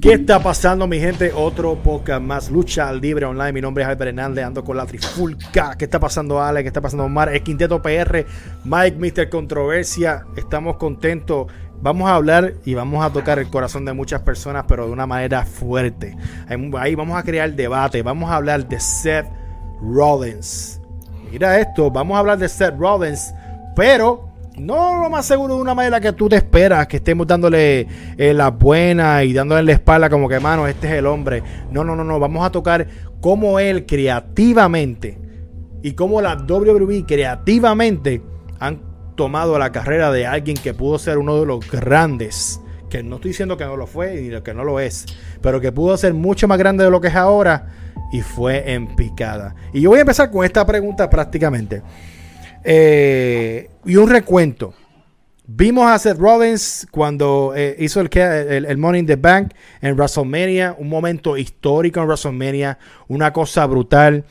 ¿Qué está pasando, mi gente? Otro podcast más, Lucha Libre Online. Mi nombre es Albert Hernández, ando con la trifulca. ¿Qué está pasando, Ale? ¿Qué está pasando, Omar? El Quinteto PR, Mike, Mr. Controversia. Estamos contentos. Vamos a hablar y vamos a tocar el corazón de muchas personas, pero de una manera fuerte. Ahí vamos a crear debate. Vamos a hablar de Seth Rollins. Mira esto, vamos a hablar de Seth Rollins, pero no lo más seguro de una manera que tú te esperas, que estemos dándole eh, la buena y dándole la espalda como que, mano, este es el hombre. No, no, no, no. Vamos a tocar cómo él creativamente y cómo la WWE creativamente han tomado la carrera de alguien que pudo ser uno de los grandes. Que no estoy diciendo que no lo fue ni que no lo es, pero que pudo ser mucho más grande de lo que es ahora y fue en picada. Y yo voy a empezar con esta pregunta prácticamente. Eh, y un recuento. Vimos a Seth Rollins cuando eh, hizo el, el, Money in the Bank en WrestleMania, un momento histórico en WrestleMania, una cosa brutal.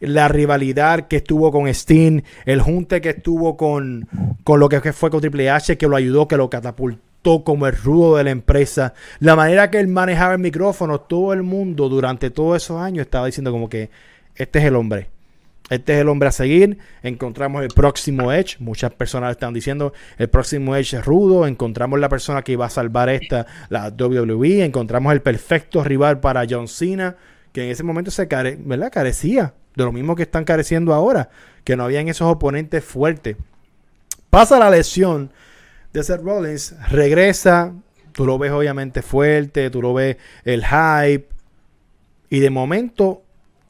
La rivalidad que estuvo con Steen, el junte que estuvo con, con lo que fue con Triple H, que lo ayudó, que lo catapultó como el rudo de la empresa. La manera que él manejaba el micrófono, todo el mundo durante todos esos años estaba diciendo como que este es el hombre este es el hombre a seguir. Encontramos el próximo Edge. Muchas personas están diciendo el próximo Edge es rudo. Encontramos la persona que iba a salvar esta, la WWE. Encontramos el perfecto rival para John Cena, que en ese momento se ¿verdad? carecía de lo mismo que están careciendo ahora, que no habían esos oponentes fuertes. Pasa la lesión de Seth Rollins, regresa. Tú lo ves obviamente fuerte, tú lo ves el hype. Y de momento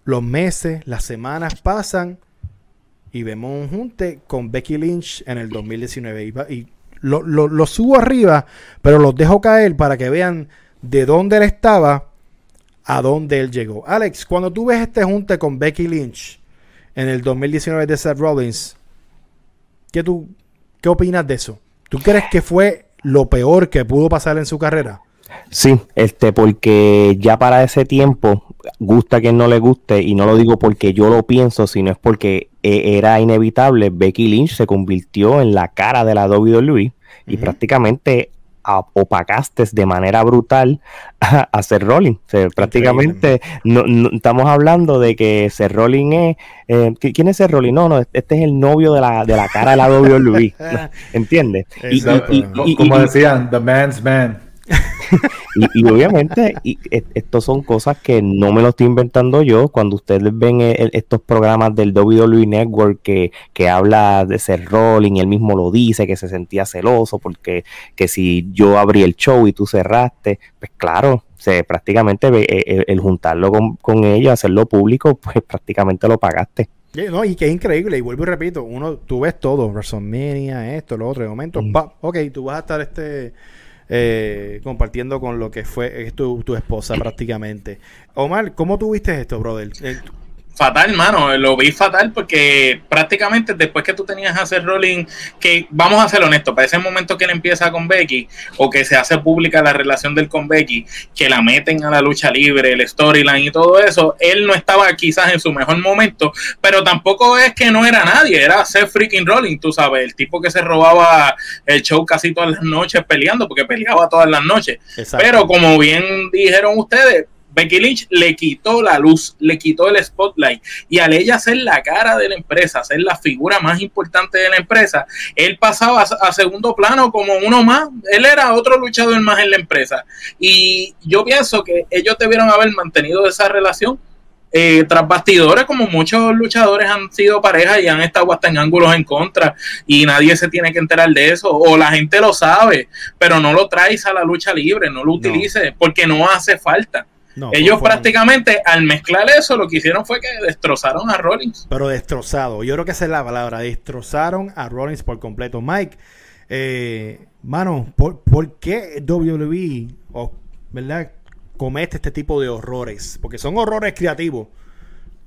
los meses, las semanas pasan y vemos un junte con Becky Lynch en el 2019. Y, lo, subo arriba, pero los dejo caer para que vean de dónde él estaba a dónde él llegó. Alex, cuando tú ves este junte con Becky Lynch en el 2019 de Seth Rollins, ¿qué, tú, ¿qué opinas de eso? ¿Tú crees que fue lo peor que pudo pasar en su carrera? Sí, este, porque ya para ese tiempo, gusta que no le guste, y no lo digo porque yo lo pienso, sino es porque e, era inevitable, Becky Lynch se convirtió en la cara de la WWE y prácticamente opacaste de manera brutal a, a Seth Rollins. prácticamente no, estamos hablando de que Seth Rollins es... Eh, ¿Quién es Seth Rollins? No, no, este es el novio de la, de la cara de la WWE. ¿Entiendes? Y, Como decían, the man's man. Y, obviamente y, estos son cosas que no me lo estoy inventando yo. Cuando ustedes ven estos programas del WWE Network que, que habla de ser rolling, él mismo lo dice, que se sentía celoso porque que si yo abrí el show y tú cerraste, pues claro, se, prácticamente el, e, e, el juntarlo con, con ella, hacerlo público, pues prácticamente lo pagaste. No, y que es increíble, y vuelvo y repito, uno, tú ves todo, WrestleMania, esto, lo otro, de momento, mm. ok, tú vas a estar este eh, compartiendo con lo que fue tu, tu, esposa prácticamente. Omar, ¿cómo tuviste esto, brother? Fatal, mano. Lo vi fatal porque prácticamente después que tú tenías a hacer rolling, que vamos a ser honestos, para ese momento que él empieza con Becky o que se hace pública la relación del con Becky, que la meten a la lucha libre, el storyline y todo eso, él no estaba quizás en su mejor momento, pero tampoco es que no era nadie, era Seth freaking rolling, tú sabes, el tipo que se robaba el show casi todas las noches peleando, porque peleaba todas las noches. Pero como bien dijeron ustedes, Becky Lynch le quitó la luz, le quitó el spotlight. Y al ella ser la cara de la empresa, ser la figura más importante de la empresa, él pasaba a, segundo plano como uno más, él era otro luchador más en la empresa. Y yo pienso que ellos debieron haber mantenido esa relación eh, tras bastidores, como muchos luchadores han sido pareja y han estado hasta en ángulos en contra, y nadie se tiene que enterar de eso, o la gente lo sabe, pero no lo traes a la lucha libre, no lo utilices, porque no hace falta. Ellos prácticamente al mezclar eso lo que hicieron fue que destrozaron a Rollins. Pero destrozado, yo creo que esa es la palabra, destrozaron a Rollins por completo. Mike, eh, mano, ¿por, qué WWE ¿verdad? comete este tipo de horrores? Porque son horrores creativos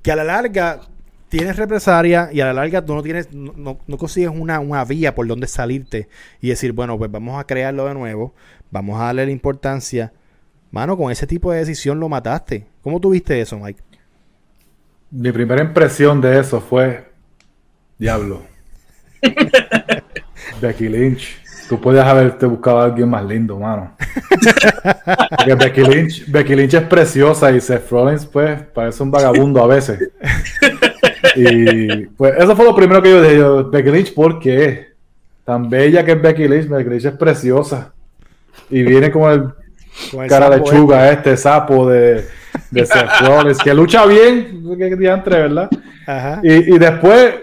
que a la larga tienes represalia y a la larga tú no tienes, no, no consigues una, una, vía por donde salirte y decir, bueno, pues vamos a crearlo de nuevo, vamos a darle la importancia Mano, con ese tipo de decisión lo mataste. ¿Cómo tuviste eso, Mike? Mi primera impresión de eso fue. Diablo. Becky Lynch. Tú puedes haberte buscado a alguien más lindo, mano. Porque Becky Lynch, Becky Lynch es preciosa y Seth Rollins, pues, parece un vagabundo a veces. Y pues eso fue lo primero que yo dije. yo, Becky Lynch, ¿por qué? Tan bella que es Becky Lynch, Becky Lynch es preciosa. Y viene Con el cara de chuga, este sapo de, de Seth Rollins, que lucha bien, que diantre, ¿verdad? este. Ajá. Y, y después,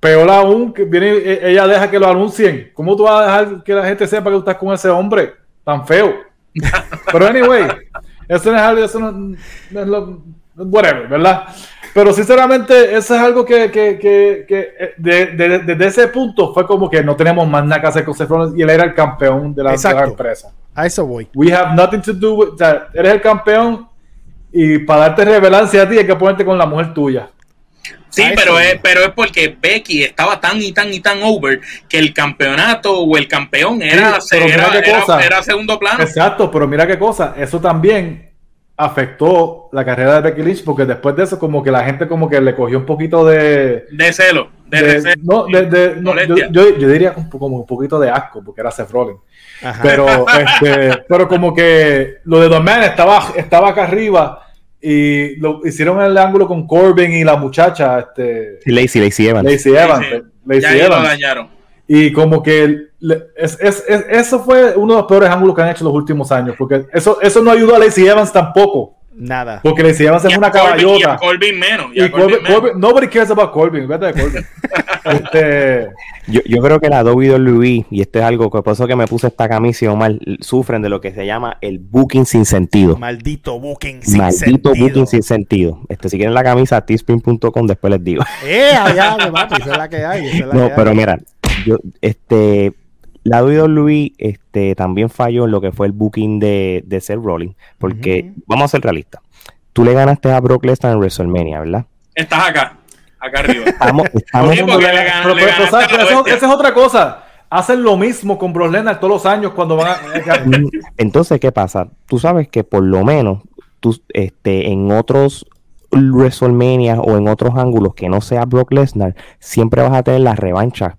peor aún, que viene, e- ella deja que lo anuncien. ¿Cómo tú vas a dejar que la gente sepa que tú estás con ese hombre tan feo? Pero anyway, eso no es algo, eso no, no es lo, whatever, ¿verdad? Pero sinceramente, eso es algo que, que, que, que eh, de- de- desde ese punto fue como que no tenemos más nada que hacer con Seth Rollins y él era el campeón de la, de empresa. A eso voy. We have nothing to do with, o sea, eres el campeón y para darte revelancia a ti hay que ponerte con la mujer tuya. Sí, A pero voy. es, pero es porque Becky estaba tan y tan y tan over que el campeonato o el campeón era, Sí, era, era segundo plano. Exacto, pero mira qué cosa, eso también afectó la carrera de Becky Lynch porque después de eso como que la gente como que le cogió un poquito de... De celo, de, de- no, de- de- no, yo, yo- yo diría como un poquito de asco porque era Seth Rollins. Pero, este, pero como que lo de Man estaba, estaba acá arriba y lo hicieron en el ángulo con Corbin y la muchacha, este, Lacey, Lacey Evans. Lacey Evans. Lacey ya ahí lo Evans. dañaron. Y como que es- es- es- eso fue uno de los peores ángulos que han hecho los últimos años, porque eso, eso no ayudó a Lacey Evans tampoco, Nada. porque Lacey Evans es una Corbin- y a caballota. Corbin menos. y a Y Corbin Corbin- menos. Nobody cares about Corbin, vete de Corbin. este, Yo, yo creo que la WWE, y esto es algo que por eso que me puse esta camisa, Omar, sufren de lo que se llama el booking sin sentido. Maldito booking sin Maldito sentido. booking sin sentido. Este, si quieren la camisa, teespring.com, después les digo. Eh, allá, papi, esa es la que hay. esa es la No, que pero hay. mira, yo, este, la WWE este, también falló en lo que fue el booking de, de Seth Rollins, porque vamos a ser realistas. Tú le ganaste a Brock Lesnar en WrestleMania, ¿verdad? Estás acá, acá arriba. Estamos, estamos Sí, porque le ganan- pero- Eso- esa es otra cosa. Hacen lo mismo con Brock Lesnar todos los años cuando van a... Entonces, ¿qué pasa? Tú sabes que por lo menos tú, este, en otros WrestleMania o en otros ángulos que no sea Brock Lesnar, siempre vas a tener la revancha.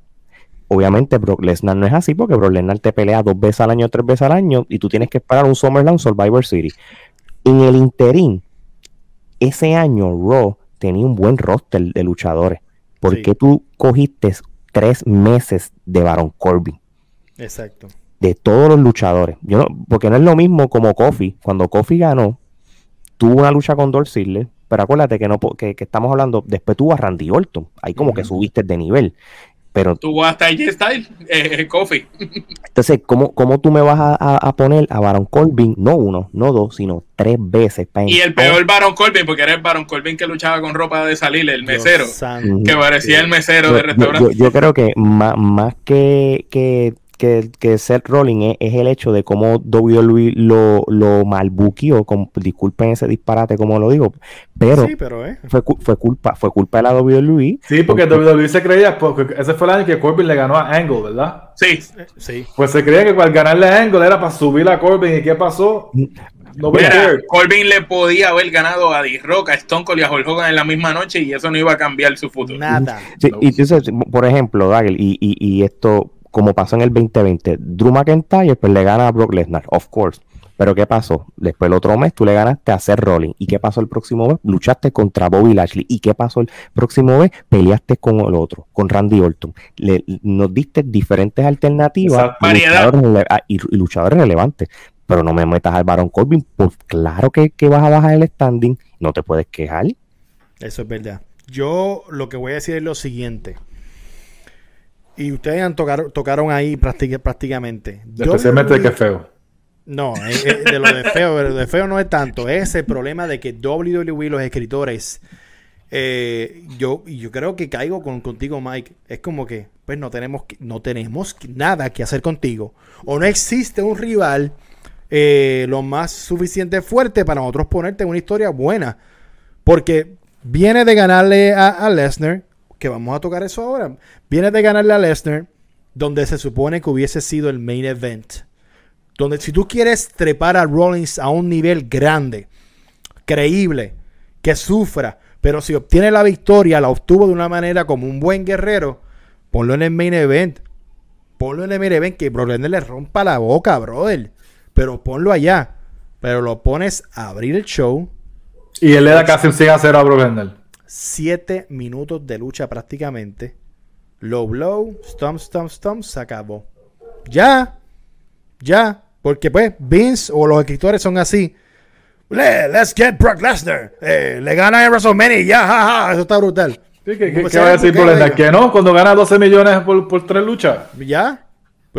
Obviamente Brock Lesnar no es así porque Brock Lesnar te pelea dos veces al año, tres veces al año y tú tienes que esperar un SummerSlam Survivor City. En el interín, ese año Raw tenía un buen roster de luchadores. ¿Por Sí. qué tú cogiste tres meses de Baron Corbin? Exacto. de todos los luchadores. Yo no, porque no es lo mismo como Kofi. Cuando Kofi ganó, tuvo una lucha con Dolph Ziggler, pero acuérdate que no que, que estamos hablando, después tuvo a Randy Orton. Ahí como que subiste de nivel. Pero Tuvo hasta AJ Styles, eh, Kofi. entonces, ¿cómo, cómo tú me vas a, a- a poner a Baron Corbin, no uno, no dos, sino tres veces? pa' Y el peor Baron Corbin, porque era el Baron Corbin que luchaba con ropa de salir, el mesero. Dios santo. Ujú. Que parecía el mesero yo, de yo- restaurante. yo- yo creo que más, más que, que, que, que Seth Rollins es, es el hecho de cómo WWE lo, lo malbuqueó, con, disculpen ese disparate como lo digo, pero sí, pero eh. fue, fue culpa fue culpa de la WWE. Sí, porque WWE se creía, porque ese fue el año que Corbin le ganó a Angle, ¿verdad? Sí, Sí. Pues se creía que al ganarle a Angle era para subir a Corbin. ¿Y qué pasó? Mira, cared. Corbin le podía haber ganado a D-Rock, a Stone Cold y a Hulk Hogan en la misma noche y eso no iba a cambiar su futuro. Nada. Sí, No. y entonces, por ejemplo, Dagel, y, y, y esto, como pasó en el 2020, Drew McIntyre pues le gana a Brock Lesnar, of course. Pero ¿qué pasó? Después el otro mes tú le ganaste a Seth Rollins. ¿Y qué pasó el próximo mes? Luchaste contra Bobby Lashley. ¿Y qué pasó el próximo mes? Peleaste con el otro, con Randy Orton. Le- nos diste diferentes alternativas Exacto. y luchadores, ah, y luchadores relevantes. Pero no me metas al Baron Corbin, pues claro que, que vas a bajar el standing. No te puedes quejar. Eso es verdad. Yo lo que voy a decir es lo siguiente. Y ustedes han tocar- tocaron ahí práctica- prácticamente. Especialmente de que feo. No, eh, eh, de lo de feo, pero de feo no es tanto. Es el problema de que WWE, los escritores, eh, yo, yo creo que caigo con, contigo, Mike. Es como que, pues no tenemos, no tenemos nada que hacer contigo. O no existe un rival eh, lo más suficiente fuerte para nosotros ponerte una historia buena. Porque viene de ganarle a, a Lesnar, que vamos a tocar eso ahora. Viene de ganarle a Lesnar, donde se supone que hubiese sido el main event donde si tú quieres trepar a Rollins a un nivel grande, creíble, que sufra, pero si obtiene la victoria, la obtuvo de una manera como un buen guerrero, ponlo en el main event. Ponlo en el main event que Brock le rompa la boca, brother. Pero ponlo allá. Pero lo pones a abrir el show. Y él le da casi un 100 a 0 a Brock Lesnar. Siete minutos de lucha prácticamente. Low blow, stomp, stomp, stomp, se acabó. Ya. Ya. Porque pues Vince o los escritores son así. Le- let's get Brock Lesnar. Eh, le gana en WrestleMania. Ya, ja, ja. Eso está brutal. Sí, ¿Qué, qué- Pues, qué va a decir ¿por Que no, cuando gana 12 millones por, por tres luchas. Ya.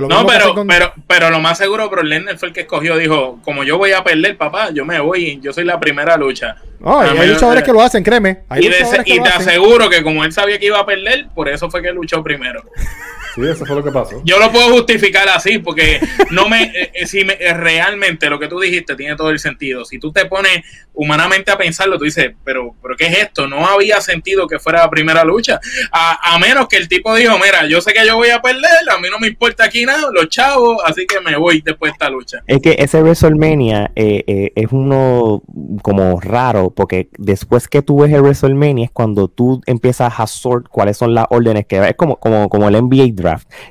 Pues No, pero, con- pero, pero lo más seguro, Brock Lesnar fue el que escogió. Dijo: Como yo voy a perder, papá, yo me voy. Yo soy la primera lucha. No, y hay luchadores que lo hacen, créeme. Hay Y, de- luchadores que y lo te hacen. aseguro que como él sabía que iba a perder, por eso fue que luchó primero. Sí, eso fue lo que pasó. Yo lo puedo justificar así, porque no me, eh, eh, si me eh, realmente lo que tú dijiste tiene todo el sentido. Si tú te pones humanamente a pensarlo, tú dices, pero, pero ¿qué es esto? No había sentido que fuera la primera lucha. A, a menos que el tipo dijo, mira, yo sé que yo voy a perder, a mí no me importa aquí nada, los chavos, así que me voy después de esta lucha. Es que ese WrestleMania eh, eh, es uno como raro, porque después que tú ves el WrestleMania es cuando tú empiezas a sort cuáles son las órdenes que es como, como, como el NBA draft.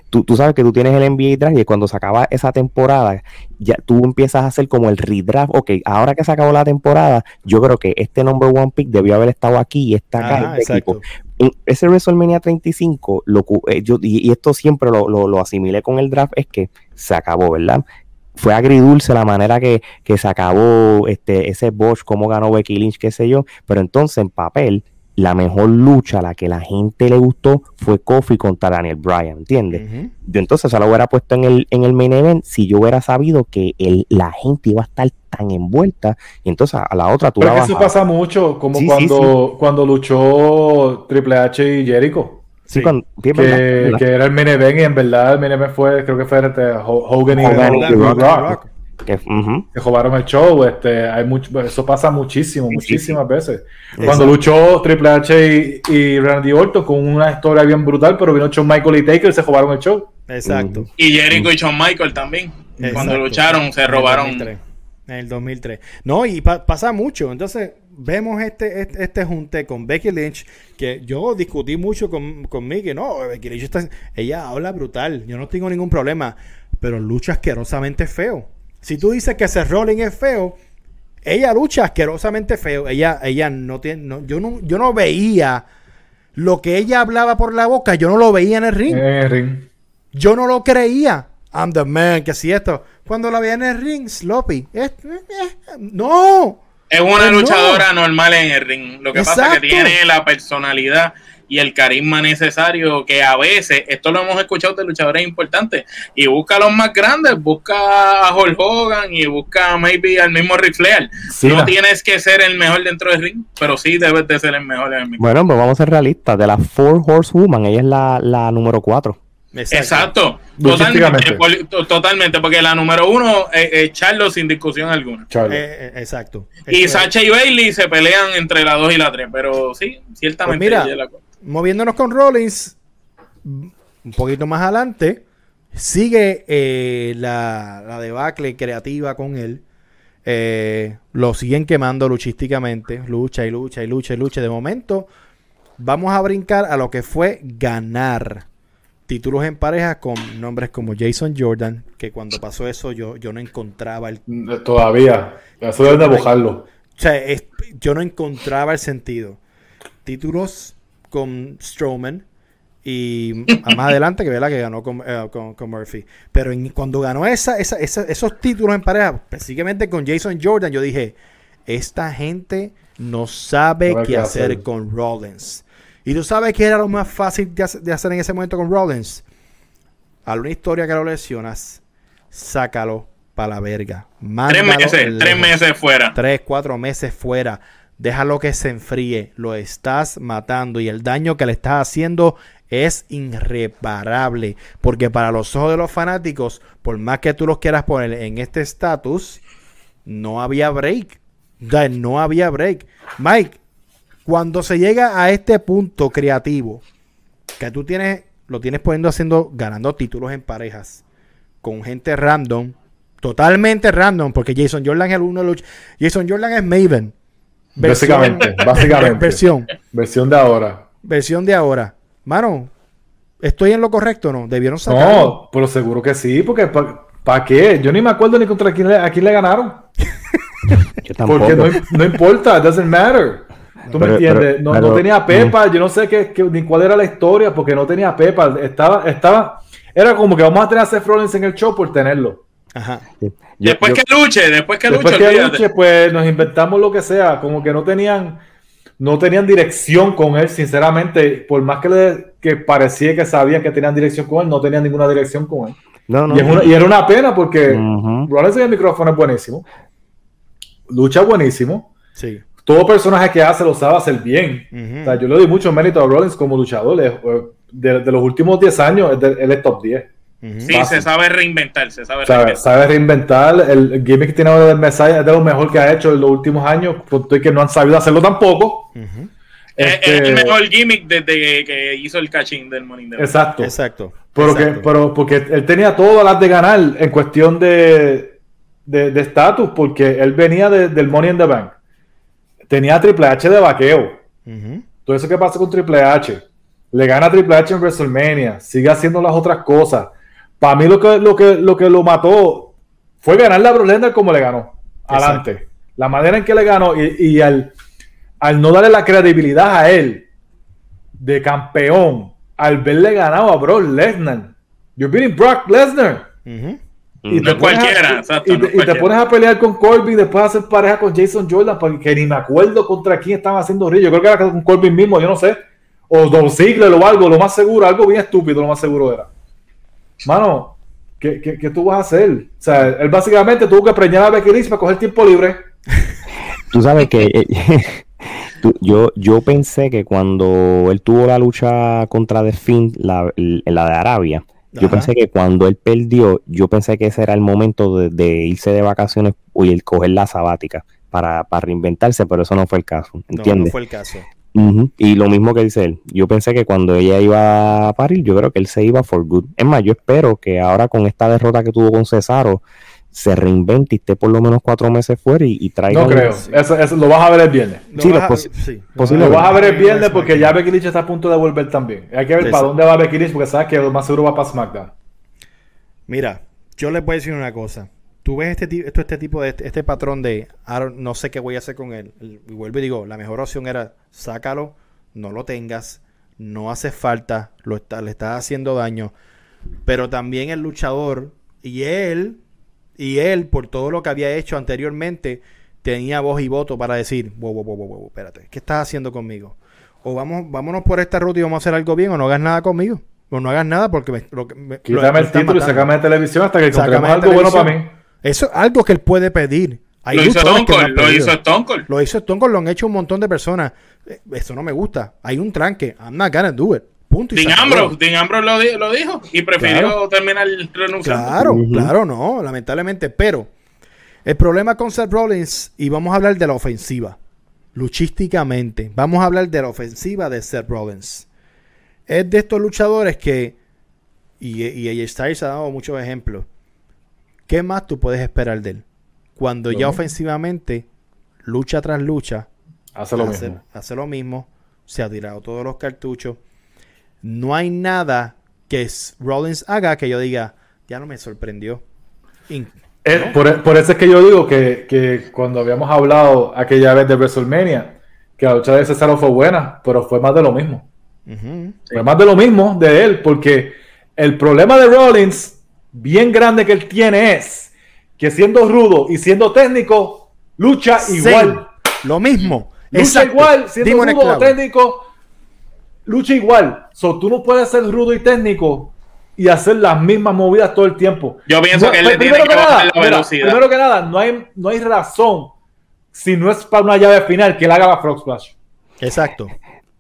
Tú, tú sabes que tú tienes el NBA draft y cuando se acaba esa temporada, ya tú empiezas a hacer como el redraft. Ok, ahora que se acabó la temporada, yo creo que este number one pick debió haber estado aquí y está acá. Ajá, este equipo en ese WrestleMania 35, lo, eh, yo, y, y esto siempre lo, lo, lo asimilé con el draft, es que se acabó, ¿verdad? Fue agridulce la manera que, que se acabó este, ese Bosch, cómo ganó Becky Lynch, qué sé yo, pero entonces en papel, la mejor lucha, la que la gente le gustó, fue Kofi contra Daniel Bryan, ¿entiendes? Ujú. Yo entonces se lo hubiera puesto en el, en el main event si yo hubiera sabido que el, la gente iba a estar tan envuelta, y entonces a la otra tú Pero la que eso bajabas. pasa mucho, como Sí, sí, cuando, cuando luchó Triple H y Jericho. Sí, Sí. cuando- sí, Que, verdad, es verdad. que era el main event y en verdad el main event fue, creo que fue este, Ho- Hogan y, Hogan y y Rock. Rock. Que, robaron el show, este, hay mucho, eso pasa muchísimo, Sí, muchísimas veces. Exacto. Cuando luchó Triple H y, y Randy Orton con una historia bien brutal, pero vino Shawn Michael y Taker y se robaron el show. Exacto. Y Jericho y Shawn Michael también. Exacto. Cuando lucharon, se En el robaron. 2003. En el 2003. No, y pa- pasa mucho. Entonces, vemos este, este, este junte con Becky Lynch, que yo discutí mucho con, con Mickey. No, Becky Lynch está, ella habla brutal. Yo no tengo ningún problema. Pero lucha asquerosamente feo. Si tú dices que Seth Rollins es feo, ella lucha asquerosamente feo. Ella, ella no tiene. no- yo, no, yo no veía lo que ella hablaba por la boca. Yo no lo veía en el ring. En el ring. Yo no lo creía. I'm the man, que si esto. Cuando la veía en el ring, sloppy. Es- no. Es una Pues no. luchadora normal en el ring. Lo que pasa es que tiene la personalidad y el carisma necesario que a veces, esto lo hemos escuchado de luchadores importantes, y busca a los más grandes, busca a Hulk Hogan y busca maybe al mismo Ric Flair. Sí, no la- tienes que ser el mejor dentro del ring, pero sí debes de ser el mejor en el ring. Bueno, pues vamos a ser realistas. De las Four Horsewoman, ella es la, la número 4. Exacto, totalmente, totalmente, porque la número uno es, es Charlo sin discusión alguna. Eh, eh, exacto. Y Esto es- Sacha y Bailey se pelean entre la 2 y la 3, pero sí, ciertamente. Pues mira, ella es la. Moviéndonos con Rollins, un poquito más adelante, sigue eh, la, la debacle creativa con él. Eh, lo siguen quemando luchísticamente, lucha y lucha y lucha y lucha. De momento, vamos a brincar a lo que fue ganar títulos en pareja con nombres como Jason Jordan, que cuando pasó eso yo, yo no encontraba el Todavía. Eso deben de. O sea, es- yo no encontraba el sentido. Títulos con Strowman y a más adelante que ¿verdad? que ganó con, eh, con- con Murphy. Pero en- cuando ganó esa, esa- esa- esos títulos en pareja, específicamente con Jason Jordan, yo dije, esta gente no sabe qué hacer hacer. con Rollins. Y tú sabes que era lo más fácil de hacer, de hacer en ese momento con Rollins. A una historia que lo lesionas, sácalo para la verga. Tres meses fuera. tres, cuatro meses fuera. Déjalo que se enfríe. Lo estás matando y el daño que le estás haciendo es irreparable. Porque para los ojos de los fanáticos, por más que tú los quieras poner en este estatus, no había break. No había break. Mike, cuando se llega a este punto creativo, que tú tienes, lo tienes poniendo haciendo, ganando títulos en parejas, con gente random, totalmente random, porque Jason Jordan es el uno de los. Jason Jordan es Maven. Básicamente, básicamente. Versión, Versión de ahora. versión de ahora. Mano, ¿Estoy en lo correcto o no? ¿Debieron sacarlo? No, pero seguro que sí, porque ¿para qué? Yo ni me acuerdo ni contra quién le, a quién le ganaron. Yo tampoco. Porque no, no importa, doesn't matter. ¿Tú me entiendes? pero- no, pero- no tenía Pepa, yo no sé qué, qué- ni cuál era la historia, porque no tenía Pepa. Estaba, estaba, era como que vamos a tener a Seth Rollins en el show por tenerlo. Ajá. Yo- después yo- que luche, después que Después luche, que olvídate. luche, pues nos inventamos lo que sea, como que no tenían, no tenían dirección con él, sinceramente, por más que, le, que parecía que sabían que tenían dirección con él, no tenían ninguna dirección con él. no, no. Y, es una- y era una pena porque. Rollins en el micrófono es buenísimo, lucha buenísimo, Sí. todo personaje que hace lo sabe hacer bien. O sea, yo le doy mucho mérito a Rollins como luchador. eh, De, de los últimos 10 años, él es top 10. Sí, Fácil. se sabe reinventar, se sabe sea, reinventar. sabe reinventar. El, gimmick que tiene ahora del Messiah es de lo mejor que ha hecho en los últimos años. Punto y que no han sabido hacerlo tampoco. Ujú. Es, Este, es el mejor gimmick desde que, que hizo el catching del Money in the Bank. Exacto. Exacto. Pero, que, Exacto. pero porque él tenía todas las de ganar en cuestión de de de estatus, porque él venía de- del Money in the Bank. Tenía Triple H de vaqueo. Ujú. Todo eso que pasa con Triple H. Le gana a Triple H en WrestleMania. Sigue haciendo las otras cosas. Para mí lo que, lo que lo que lo mató fue ganarle a Brock Lesnar como le ganó. Adelante. La manera en que le ganó y, y al, al no darle la credibilidad a él de campeón, al verle ganado a Brock Lesnar. You're beating Brock Lesnar. Y No te es pones a- cualquiera, exacto, y no te- y pones a pelear con Corbin, después hacer pareja con Jason Jordan, porque ni me acuerdo contra quién estaban haciendo río. Yo creo que era con Corbin mismo, yo no sé. O Don Ziggler o algo, lo más seguro, algo bien estúpido, lo más seguro era. Mano, ¿qué, qué, qué tú vas a hacer? O sea, él básicamente tuvo que preñar a Becky Lynch para coger tiempo libre. Tú sabes que eh, tú- yo, yo pensé que cuando él tuvo la lucha contra The Fiend, la, la de Arabia, yo pensé que cuando él perdió, yo pensé que ese era el momento de, de irse de vacaciones y el coger la sabática para, para reinventarse, pero eso no fue el caso, No, no fue el caso. Y lo mismo que dice él, yo pensé que cuando ella iba a parir, yo creo que él se iba for good. Es más, yo espero que ahora con esta derrota que tuvo con Cesaro, se reinvente y esté por lo menos cuatro meses fuera y, y traiga... No creo. Eso, eso lo vas a ver el viernes. Sí, lo a- posi- sí, posible- Lo vas a ver el viernes porque ya. Becky Lynch está a punto de volver también. Hay que ver Sí, para dónde va Becky Lynch porque sabes que lo más seguro va para SmackDown. Mira, yo les voy a decir una cosa. Tú ves este, esto, este tipo de este, este patrón de "Ah, no sé qué voy a hacer con él. Y vuelvo y digo, la mejor opción era sácalo, no lo tengas, no hace falta, lo está, le estás haciendo daño. Pero también el luchador y él, y él, por todo lo que había hecho anteriormente, tenía voz y voto para decir, wow, wow, wow, wow, espérate, ¿qué estás haciendo conmigo? O vamos, vámonos por esta ruta y vamos a hacer algo bien, o no hagas nada conmigo. O no hagas nada porque me, lo que me- lo- Quítame me el título y sácame de televisión hasta que encontremos algo bueno para mí. Eso es algo que él puede pedir. Hay Lo hizo lo hizo Stone Cold. Lo hizo Stone Cold, lo han hecho un montón de personas. Eh, Eso no me gusta. Hay un tranque. I'm not gonna do it. Punto. y acabó. Ambrose, Dean Ambrose lo, di- lo dijo y prefirió Claro. terminar renunciando. Claro, claro, no, lamentablemente. Pero el problema con Seth Rollins, y vamos a hablar de la ofensiva, luchísticamente, vamos a hablar de la ofensiva de Seth Rollins. Es de estos luchadores que, y, y AJ Styles ha dado muchos ejemplos, ¿qué más tú puedes esperar de él? Cuando Lo ya ofensivamente, lucha tras lucha, Hace lo hace, mismo. hace lo mismo, se ha tirado todos los cartuchos. No hay nada que Rollins haga que yo diga, ya no me sorprendió. In- Eh, por, por eso es que yo digo que, que cuando habíamos hablado aquella vez de WrestleMania, que la lucha de Cesaro fue buena, pero fue más de lo mismo. Fue más de lo mismo de él, porque el problema de Rollins, bien grande que él tiene, es que siendo rudo y siendo técnico, lucha igual. Lo mismo. Lucha Exacto. igual, siendo rudo o técnico, lucha igual. So, tú no puedes ser rudo y técnico y hacer las mismas movidas todo el tiempo. Yo pienso que él le primero tiene que bajar la mira, velocidad. Primero que nada, no hay, no hay razón, si no es para una llave final, que él haga la Frog Splash. Exacto.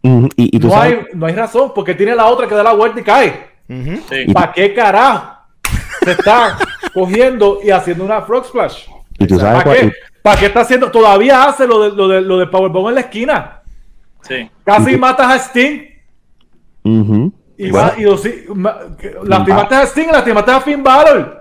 Ujú, Y, y tú No sabes, hay, no hay razón, porque tiene la otra que da la vuelta y cae. Sí. ¿Para qué carajo se está cogiendo y haciendo una Frog Splash? y tú sabes ¿Para qué? ¿Para qué está haciendo? Todavía hace lo de, lo de, lo de Powerbomb en la esquina. Sí. Casi Y tú- matas a Sting. Ujú. Y, Bueno. va- y que- lastimaste a Sting, lastimaste a Finn Balor.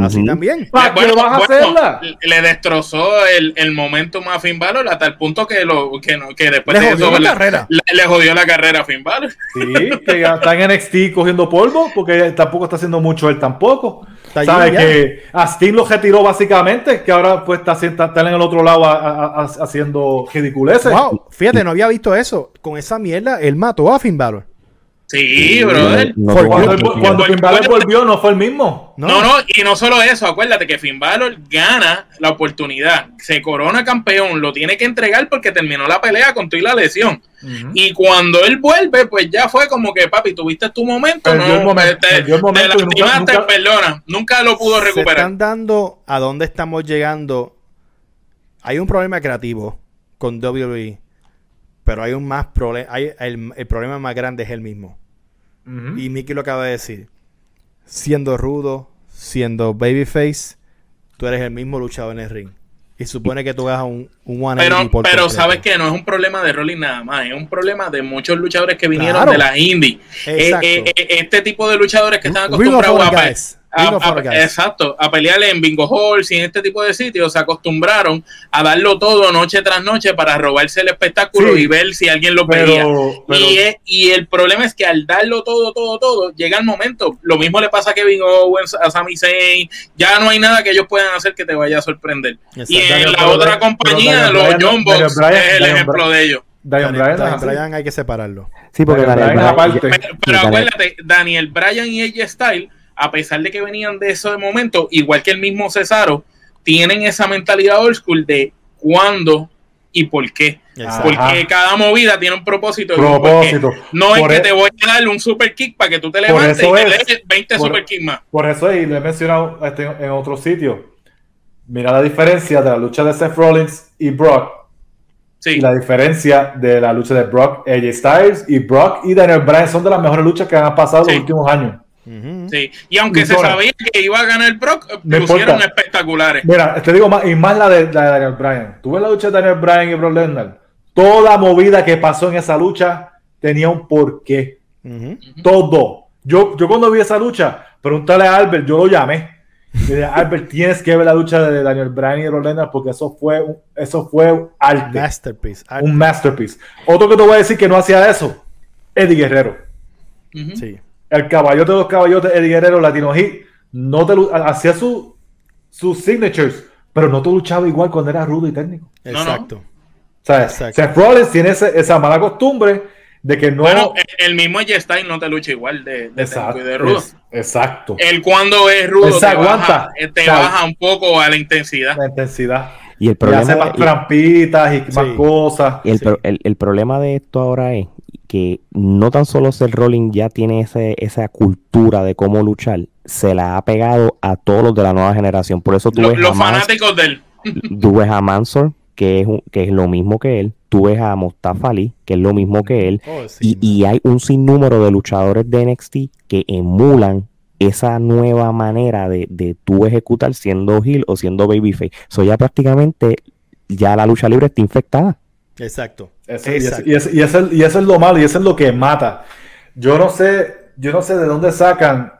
Así también. ¿Para qué vas a hacerla? le destrozó el, el momentum a Finn Balor hasta el punto que, lo, que, no- que después Le de jodió eso la le, carrera. le- le jodió la carrera a Finn Balor. Sí, que ya está en NXT cogiendo polvo, porque tampoco está haciendo mucho él tampoco. Está ¿Sabes? Que a Sting lo retiró básicamente, que ahora pues está, haciendo- está en el otro lado a- a- a- haciendo ridiculeces. Wow, fíjate, no había visto eso. Con esa mierda, él mató a Finn Balor. Sí, brother. No Cuando, Finn Balor volvió, no fue el mismo. No, No, no, y no solo eso, acuérdate que Finn Balor gana la oportunidad, se corona campeón, lo tiene que entregar porque terminó la pelea con tú y la lesión. Y cuando él vuelve, pues ya fue como que, papi, tuviste tu momento, Perdió no, el momento, te, perdió el momento te y nunca- lastimaste, nunca- perdona, nunca lo pudo Se recuperar. están dando a dónde estamos llegando. Hay un problema creativo con WWE, pero hay un más problema. Hay el, el problema más grande es el mismo. Y Mickey lo acaba de decir. Siendo rudo, siendo babyface, tú eres el mismo luchador en el ring. Y supone que tú hagas un, un one Pero, por pero sabes que no es un problema de Rolling nada más, es un problema de muchos luchadores que vinieron Claro. de las indies. Eh, eh, eh, este tipo de luchadores que están acostumbrados a. a- a- exacto, a pelear en bingo halls y en este tipo de sitios, se acostumbraron a darlo todo noche tras noche para robarse el espectáculo Sí. y ver si alguien lo veía. Pero, pero- Y, es- y el problema es que al darlo todo, todo, todo, llega el momento. Lo mismo le pasa a Kevin Owens, a Sami Zayn. Ya no hay nada que ellos puedan hacer que te vaya a sorprender. Exacto. Y en Daniel, la pero otra compañía, los Daniel es el ejemplo de ellos. Daniel Daniel- Bryan, Daniel así. Bryan hay que separarlo. Sí, porque Daniel Bryan. Pero, pero acuérdate, Daniel Bryan y AJ Styles, a pesar de que venían de ese momento, igual que el mismo Cesaro, tienen esa mentalidad old school de cuándo y por qué. Exacto. Porque Ajá. cada movida tiene un propósito. Propósito. No es que e- te voy a dar un super kick para que tú te levantes y eso te es. des 20 Por- super kick más. Por eso, y lo he mencionado este, en otro sitio. Mira la diferencia de la lucha de Seth Rollins y Brock. Sí. Y la diferencia de la lucha de Brock, AJ Styles y Brock y Daniel Bryan son de las mejores luchas que han pasado Sí. los últimos años. Sí. Y aunque se sabía que iba a ganar Brock, No pusieron importa. espectaculares. Mira, te digo más, y más la de, la de Daniel Bryan. Tú ves la lucha de Daniel Bryan y Brock Lesnar. Toda movida que pasó en esa lucha tenía un porqué. Todo. Yo, yo cuando vi esa lucha, preguntarle a Albert, yo lo llamé. Dije, Albert, tienes que ver la lucha de Daniel Bryan y Brock Lesnar porque eso fue, un- eso fue arte. Masterpiece. Un masterpiece. Otro que te voy a decir que no hacía eso, Eddie Guerrero. Sí. El caballote de los caballotes, Eddie Guerrero, Latino Hit, no te hacía su- sus signatures, pero no te luchaba igual cuando era rudo y técnico. No, no. Exacto. O sea, Exacto. Seth Rollins tiene ese- esa mala costumbre de que no. Bueno, el- el mismo AJ Styles no te lucha igual de, de exacto, de rudo. es- exacto. El cuando es rudo te, aguanta. baja, eh, te O sea, baja un poco a la intensidad. La intensidad. Y el Y problema, hace más y- trampitas y más Sí. cosas. y el, Sí. pro- el- el problema de esto ahora es que no tan solo Seth Rollins ya tiene ese, esa cultura de cómo luchar, se la ha pegado a todos los de la nueva generación. Por eso tú ves los a fanáticos de él. tú ves a Mansor, que es, un- que es lo mismo que él, tú ves a Mustafa Ali, que es lo mismo que él, Oh, sí, y, y hay un sinnúmero de luchadores de NXT que emulan esa nueva manera de, de tú ejecutar siendo heel o siendo babyface. Eso ya prácticamente, ya la lucha libre está infectada. Exacto. Eso- y, eso, Exacto. y eso- y eso- y eso es lo malo y eso es lo que mata. Yo no sé, yo no sé de dónde sacan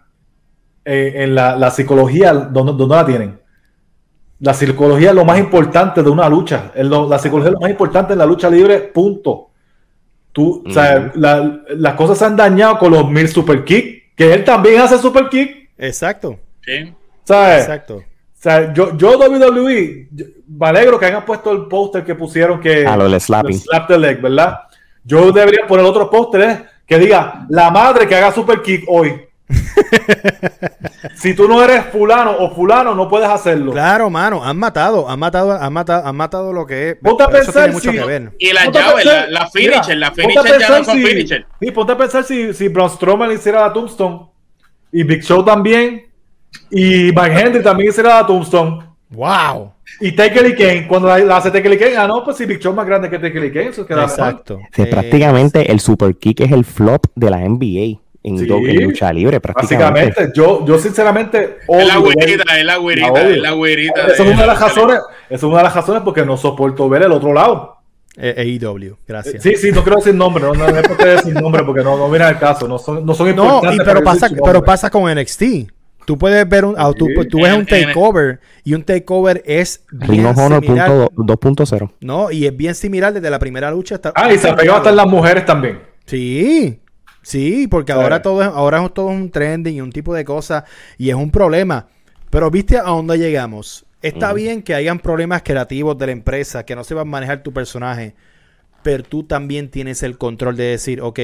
eh, en la, la psicología, dónde, dónde la tienen. La psicología es lo más importante de una lucha. Lo- la psicología es lo más importante en la lucha libre, punto. Tú, o sea, la- las cosas se han dañado con los mil super kick, que él también hace super kick. Exacto. Sí. ¿sabes? Exacto. O sea, yo, yo WWE, yo- me alegro que hayan puesto el póster que pusieron que... A lo del slapping. slap the leg, ¿verdad? Yo debería poner otro póster ¿eh? que diga, la madre que haga super kick hoy. si tú no eres fulano o fulano, no puedes hacerlo. Claro, mano, han matado, han matado, han matado, han matado lo que es. Ponte a pensar si- que ver. Y las Ponte a llaves, la, la finisher, mira, la finisher ya no son si- finisher. Sí, ponte a pensar si, si Braun Strowman hiciera la Tombstone y Big Show también y Mike Henry también hiciera la Tombstone ¡Wow! y Taker y Kane, cuando la, la hace Taker y Kane, ah no, pues si Big Show más grande que Taker y Kane, eso queda. Exacto. Eh, prácticamente el super kick es el flop de la NBA en, Sí. en lucha libre, prácticamente. Básicamente, yo, yo sinceramente Es la güerita, es la güerita, es la güerita. Esa es una de las razones, esa es una de las razones porque no soporto ver el otro lado. eh, AEW, gracias. Sí, sí, no quiero decir nombre, no, no, no es porque decir nombre porque no, no viene al caso, no son, no son No, y importantes pero para pasa, pero pasa con NXT. Tú puedes ver un, ah, tú, Sí. tú ves un takeover y un takeover es Ring bien of Honor similar, punto do- 2.0. no, y es bien similar desde la primera lucha hasta Ah, y se pegó hasta en las mujeres también. Sí, sí, porque ahora todo es, ahora es todo un trending y un tipo de cosa y es un problema. Pero viste a dónde llegamos. Está bien que hayan problemas creativos de la empresa, que no se va a manejar tu personaje, pero tú también tienes el control de decir, ok,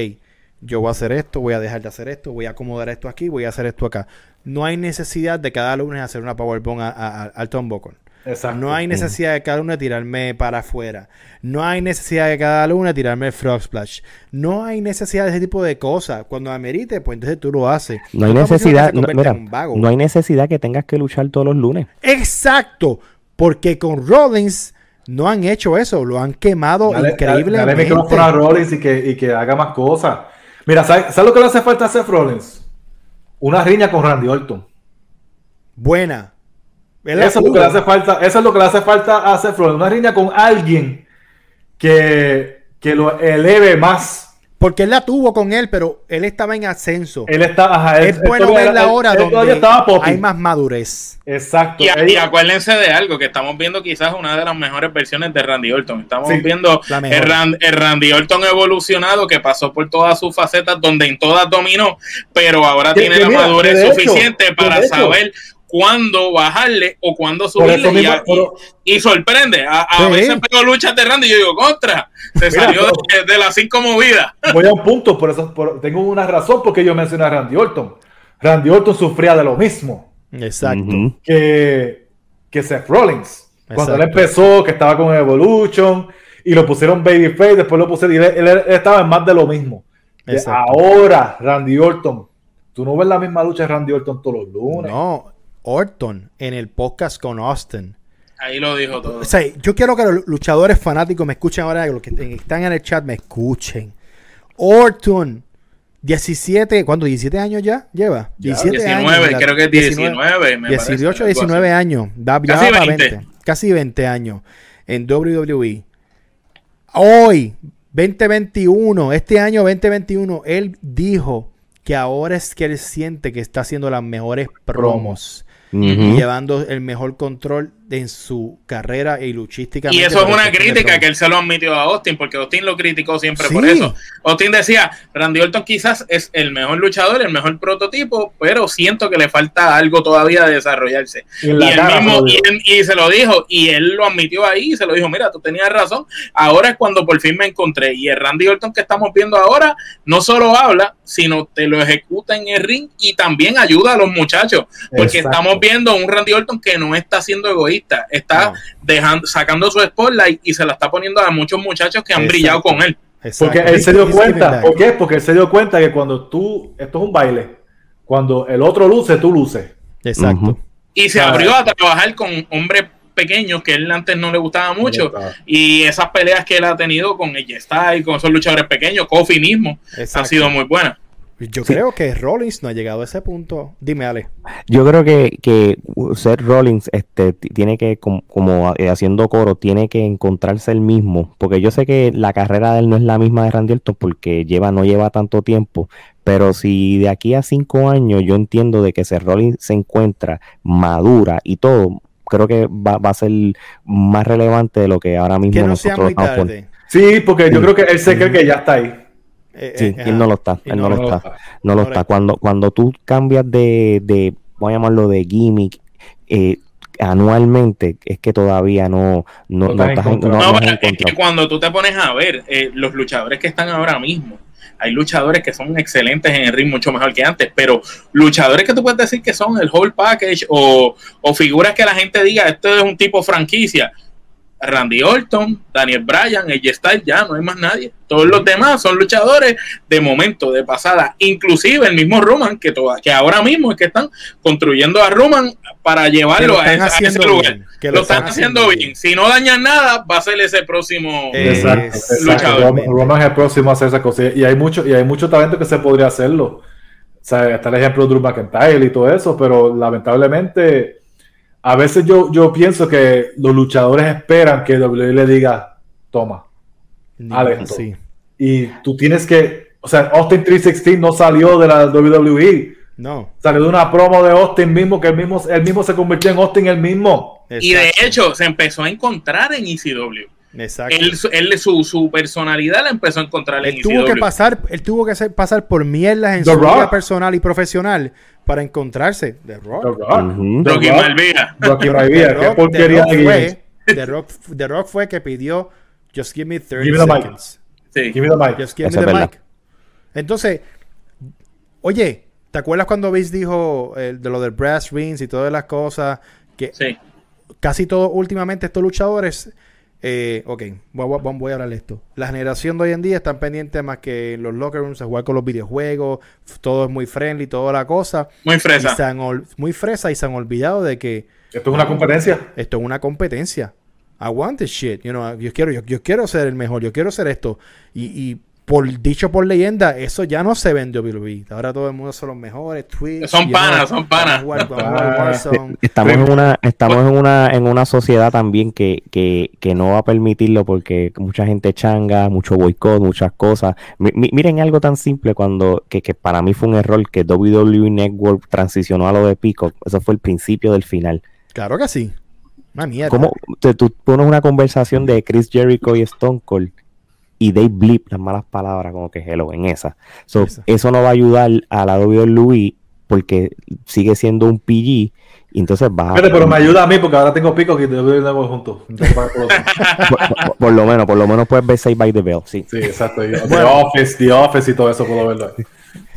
yo voy a hacer esto, voy a dejar de hacer esto, voy a acomodar esto aquí, voy a hacer esto acá. No hay necesidad de cada lunes hacer una powerbomb a, a- a- al Tom Bocon. Exacto. No hay necesidad de cada lunes tirarme para afuera. No hay necesidad de cada lunes tirarme el frog splash. No hay necesidad de ese tipo de cosas. Cuando amerite, pues entonces tú lo haces. No hay necesidad, no, mira, vago. no hay necesidad que tengas que luchar todos los lunes. Exacto. Porque con Rollins no han hecho eso. Lo han quemado Dale, dale, increíblemente. dale micrófono a Rollins y que, y que haga más cosas. Mira, ¿sabes, ¿sabes lo que le hace falta a Seth Rollins? Una riña con Randy Orton. Buena. Eso es, lo que le hace falta, eso es lo que le hace falta a Seth Rollins. Una riña con alguien que, que lo eleve más. Porque él la tuvo con él, pero él estaba en ascenso. Él está, ajá, él- es bueno verla él- ahora él todavía donde estaba hay más madurez. Exacto. Y, acuérdense de algo, que estamos viendo quizás una de las mejores versiones de Randy Orton. Estamos Sí, viendo la el, Ran- el Randy Orton evolucionado que pasó por todas sus facetas, donde en todas dominó, pero ahora Que- tiene que la mira, madurez suficiente para saber cuándo bajarle o cuándo subirle. Y, mismo, a- pero- y- y sorprende. A, a Sí. veces pego luchas de Randy y yo digo, contra, se Mira, salió pero- de, de las cinco movidas. voy a un punto, por eso por- tengo una razón porque yo mencioné a Randy Orton. Randy Orton sufría de lo mismo Exacto. Que, que Seth Rollins. Cuando él empezó, que estaba con Evolution y lo pusieron Babyface, después lo pusieron y él, estaba en más de lo mismo. Exacto. ahora, Randy Orton, tú no ves la misma lucha de Randy Orton todos los lunes. No, Orton en el podcast con Austin. Ahí lo dijo todo. O sea, yo quiero que los luchadores fanáticos me escuchen ahora, los que están en el chat me escuchen. Orton, 17, ¿cuánto? ¿17 años ya lleva? Ya, 17 años. 19, ¿verdad? creo que es 19. me 18, parece, algo 19 así. años. Da, ya Casi para 20. 20. Casi 20 años en WWE. Hoy, 2021, este año 2021, él dijo que ahora es que él siente que está haciendo las mejores promos Ujú. y llevando el mejor control en su carrera y luchística. Y eso es una crítica que él se lo admitió a Austin, porque Austin lo criticó siempre por eso. Austin decía, Randy Orton quizás es el mejor luchador, el mejor prototipo, pero siento que le falta algo todavía de desarrollarse. Y él cara, mismo, lo y, digo. él- y se lo dijo, y él lo admitió ahí, y se lo dijo, mira, tú tenías razón, ahora es cuando por fin me encontré. Y el Randy Orton que estamos viendo ahora, no solo habla, sino te lo ejecuta en el ring y también ayuda a los muchachos, porque Exacto. estamos viendo un Randy Orton que no está siendo egoísta, está No. dejando, sacando su spotlight y se la está poniendo a muchos muchachos que han Exacto. brillado con él. Porque él se dio cuenta. ¿Por qué? Porque él se dio cuenta que cuando tú, esto es un baile, cuando el otro luce, tú luces. Exacto. Y se Ah. abrió a trabajar con hombres pequeños que él antes no le gustaba mucho. Y esas peleas que él ha tenido con el Style, con esos luchadores pequeños, Kofi mismo, Exacto. han sido muy buenas. Yo Sí. creo que Rollins no ha llegado a ese punto. Dime, Ale. Yo creo que, que Seth Rollins este, tiene que, com- como, eh, haciendo coro, tiene que encontrarse el mismo. Porque yo sé que la carrera de él no es la misma de Randy Orton porque lleva, no lleva tanto tiempo. Pero si de aquí a cinco años yo entiendo de que Seth Rollins se encuentra madura y todo, creo que va, va a ser más relevante de lo que ahora mismo Que no sea nosotros muy estamos poniendo. tarde. Sí, porque yo creo que él se cree que ya está ahí. Eh, Sí, eh, él no lo está, él no no, lo lo está, está. no lo Correcto. está. Cuando, cuando tú cambias de, de, voy a llamarlo de gimmick, eh, anualmente, es que todavía no, no, No no estás en- no- No, es que cuando tú te pones a ver eh, los luchadores que están ahora mismo, hay luchadores que son excelentes en el ring, mucho mejor que antes, pero luchadores que tú puedes decir que son el whole package o, o figuras que la gente diga, esto es un tipo franquicia. Randy Orton, Daniel Bryan, AJ Styles, ya no hay más nadie. Todos los demás son luchadores de momento, de pasada. Inclusive el mismo Roman, que, toda- que ahora mismo es que están construyendo a Roman para Que llevarlo lo a, ese- a ese haciendo lugar. bien, que lo, están haciendo bien. Si no dañan nada, va a ser ese próximo. Exacto, Es- exacto. luchador. Roman, Roman es el próximo a hacer esa cosa. Y hay mucho, y hay mucho talento que se podría hacerlo. O sea, está el ejemplo de Drew McIntyre y todo eso, pero lamentablemente, a veces yo, yo pienso que los luchadores esperan que WWE le diga, toma. Alex. sí. Y tú tienes que, o sea, Austin 316 no salió de la WWE. No. Salió de una promo de Austin mismo, que él mismo, él mismo se convirtió en Austin el mismo. Y de hecho, se empezó a encontrar en ECW. Exacto. Él, él- su, su personalidad la empezó a encontrar en Él tuvo que ECW. pasar, él tuvo que hacer- pasar por mierdas en The su vida Rock. personal y profesional para encontrarse. The The Rock. Rock. The Rocky Rock. Malvía. Rocky The Maivia, Rock- qué The porquería Rock de gimmick. fue, The Rock, The Rock fue que pidió Just give me 30 Give me the mic. seconds. Sí. Give me the mic. Just give me the mic. Entonces, oye, ¿te acuerdas cuando Vince dijo eh, de lo del brass rings y todas las cosas? Que Sí. casi todos últimamente estos luchadores, eh, ok, voy, voy- voy a hablar de esto. La generación de hoy en día están pendientes más que en los locker rooms a jugar con los videojuegos, todo es muy friendly, toda la cosa. Muy Y fresa. se han ol- muy fresa y se han olvidado de que Esto es una competencia. esto es una competencia. I want this shit. You know, yo quiero, yo, yo quiero ser el mejor, yo quiero ser esto. Y, y por dicho por leyenda, eso ya no se ve en WWE. Ahora todo el mundo son los mejores. Twitch, Son panas, son panas. Ah. Estamos en una, estamos en una, en una sociedad también que, que, que no va a permitirlo porque mucha gente changa, mucho boicot, muchas cosas. Mi- mi- miren algo tan simple cuando, que, que para mí fue un error que WWE Network transicionó a lo de Peacock. Eso fue el principio del final. Claro que sí. Una mierda. ¿Cómo te- tú pones una conversación de Chris Jericho y Stone Cold y they blip las malas palabras como que hello en esa? So, Esa. Eso no va a ayudar a la WWE porque sigue siendo un PG y entonces va a... Fíjate, pero me ayuda a mí porque ahora tengo picos y te voy a juntos. Por lo menos, por lo menos puedes ver Saved by the Bell, sí. Sí, exacto. The Office, The Office y todo eso puedo verlo. ahí.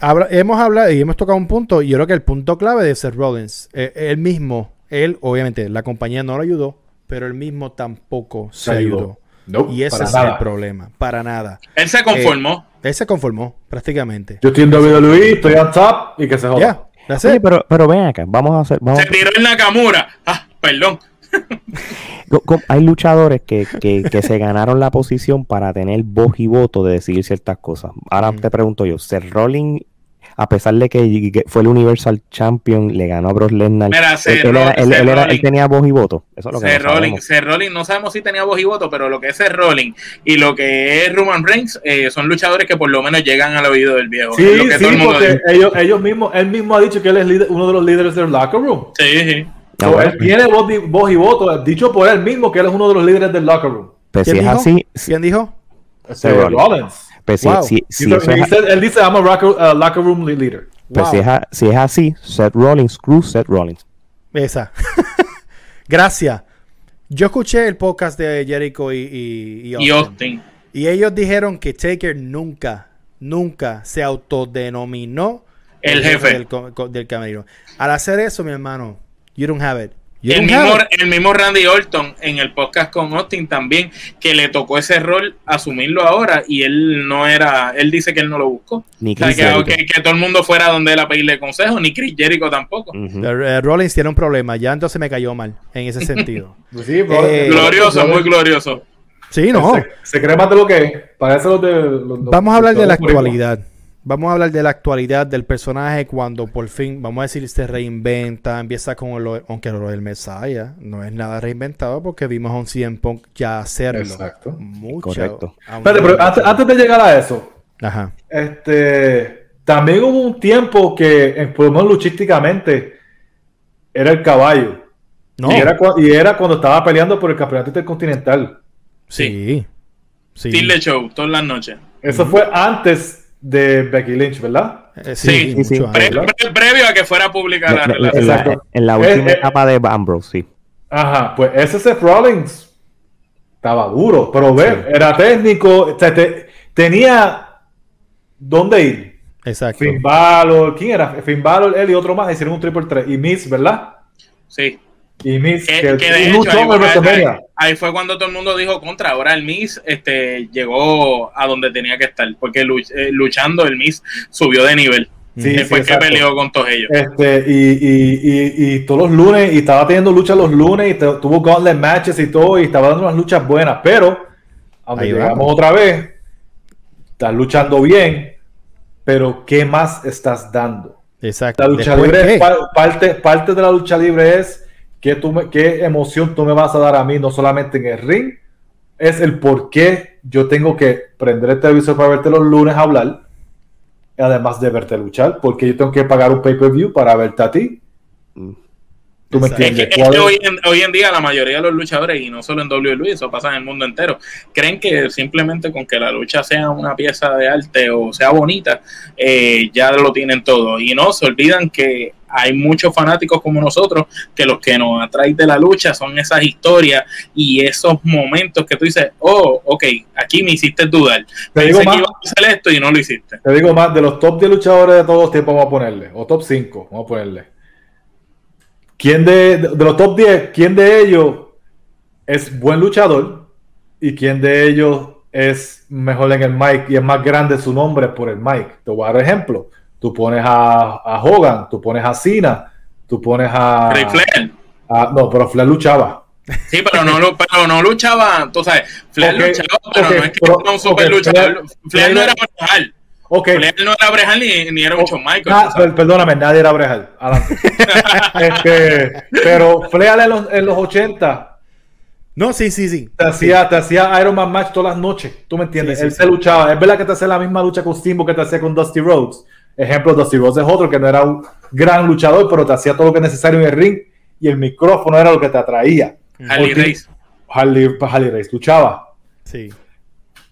Habla- hemos hablado y hemos tocado un punto, y yo creo que el punto clave de Seth Rollins, eh, él mismo, él, obviamente, la compañía no lo ayudó, pero él mismo tampoco se Se ayudó. ayudó. Nope, y ese es nada. el problema, para nada. Él se conformó. Él se conformó, prácticamente. Yo estoy en WWE, estoy on top y que se joda. Oye, it. pero, pero ven acá, vamos a hacer... Vamos Se tiró en Nakamura. Ah, perdón. hay luchadores que, que, que se ganaron la posición para tener voz y voto de decidir ciertas cosas. Ahora te pregunto yo, Seth Rollins, a pesar de que fue el Universal Champion, le ganó a Brock Lesnar, Mira, él, Seth él era- él- Seth él era- él tenía voz y voto. Eso es lo que Seth no sabemos. Seth Rollins, no sabemos si tenía voz y voto, pero lo que es Seth Rollins y lo que es Roman Reigns eh, son luchadores que por lo menos llegan al oído del viejo. Sí, lo que sí, todo el mundo porque ellos, ellos mismos, él mismo ha dicho que él es líder- uno de los líderes del locker room. Sí, sí. Ah, So, bueno. él tiene voz, voz y voto, dicho por él mismo que él es uno de los líderes del locker room. Pues si ¿Quién es dijo? así, si- ¿Quién dijo? Este, Rollins. Pues si- Wow. si- si He- eso he es- said- él dice, I'm a locker, uh, locker room leader. pues Wow. si es a- si es así, Seth Rollins, screw Seth Rollins. Esa. Gracias. Yo escuché el podcast de Jericho y, y, Y Austin. Y ellos dijeron que Taker nunca, nunca se autodenominó El jefe. del, co- co- del camerino. Al hacer eso, mi hermano, you don't have it. You El mismo, el mismo Randy Orton en el podcast con Austin también, que le tocó ese rol asumirlo ahora y él no era, él dice que él no lo buscó. Ni O sea, Chris que, Jericho. que- que todo el mundo fuera donde él a pedirle consejo, ni Chris Jericho tampoco. Eh, Rollins tiene un problema, ya entonces me cayó mal en ese sentido. Pues sí, Eh, Glorioso, muy glorioso. Sí, no. Se, se cree más de lo que es. Parece los de. los- Vamos a hablar de la actualidad. Vamos a hablar de la actualidad del personaje cuando por fin, vamos a decir, se reinventa, empieza con lo, aunque lo del Messiah no es nada reinventado porque vimos a un CM Punk ya hacerlo. Exacto. Mucho. Correcto. pero nivel antes, de llegar a eso, Ajá. este. También hubo un tiempo que, en- por lo menos luchísticamente, era el caballo. No. Y, era, cua- y era cuando estaba peleando por el campeonato intercontinental. Sí. Sí. De show, todas las noches. Eso fue antes de Becky Lynch, ¿verdad? Eh, Sí, sí. Pre- pre- previo a que fuera pública la la, Exacto. en la Eh, última eh, etapa de Ambrose, sí. Ajá, pues ese Seth Rollins estaba duro, pero ve, era técnico, o sea, te- tenía dónde ir. Exacto. Finn Balor, ¿quién era? Finn Balor, él y otro más hicieron un triple 3 y Miss, ¿verdad? Sí. Y Miss, Que, que, que de hecho, ahí, en el ahí- WrestleMania. ahí fue cuando todo el mundo dijo contra. Ahora el Miss este, llegó a donde tenía que estar, porque luch- eh, luchando el Miss subió de nivel. Sí, después sí, que peleó con todos ellos. Este, y, y, y, y todos los lunes, y estaba teniendo luchas los lunes, y tuvo gauntlet matches y todo, y estaba dando unas luchas buenas, pero, a donde Ahí llegamos vamos. otra vez, estás luchando bien, pero ¿qué más estás dando? Exacto. La lucha Después, libre, es pa- parte, parte de la lucha libre es que tú me- qué emoción tú me vas a dar a mí, no solamente en el ring, es el por qué yo tengo que prender el televisor para verte los lunes a hablar además de verte luchar, porque yo tengo que pagar un pay-per-view para verte a ti. Mm. ¿Tú me Exacto. Es entiendes? que, es ¿Cuál que hoy, en, hoy en día la mayoría de los luchadores, y no solo en WWE, eso pasa en el mundo entero, creen que simplemente con que la lucha sea una pieza de arte o sea bonita, eh, ya lo tienen todo. Y no, se olvidan que hay muchos fanáticos como nosotros que los que nos atraen de la lucha son esas historias y esos momentos que tú dices, oh, ok, aquí me hiciste dudar. Te digo Pensé que más. iba a hacer esto y no lo hiciste. Te digo más, de los top 10 luchadores de todos los tiempos, vamos a ponerle, o top 5, vamos a ponerle. ¿Quién de, de, de los top 10, quién de ellos es buen luchador y quién de ellos es mejor en el mic y es más grande su nombre por el mic? Te voy a dar ejemplo. Tú pones a, a Hogan, tú pones a Cena, tú pones a, Ric Flair. a- No, pero Flair luchaba. Sí, pero no, pero no luchaba, tú sabes, Flair luchaba, pero no es que pero- era un super ok, luchador. Flair- Flair, no era Brejal. Flair no era Brejal ni, ni era un Oh, Shawn Michaels. ah, per- perdóname, nadie era Brejal. Adelante. Este, pero Flair en los, en los 80 No, sí, sí, sí. te hacía, te hacía Iron Man match todas las noches. ¿Tú me entiendes? Sí, sí, Él sí. se luchaba. Es verdad que te hacía la misma lucha con Steamboat que te hacía con Dusty Rhodes. Ejemplo, Dusty Rhodes es otro que no era un gran luchador, pero te hacía todo lo que es necesario en el ring y el micrófono era lo que te atraía. Harley Race. Harley, Harley Race luchaba. Sí.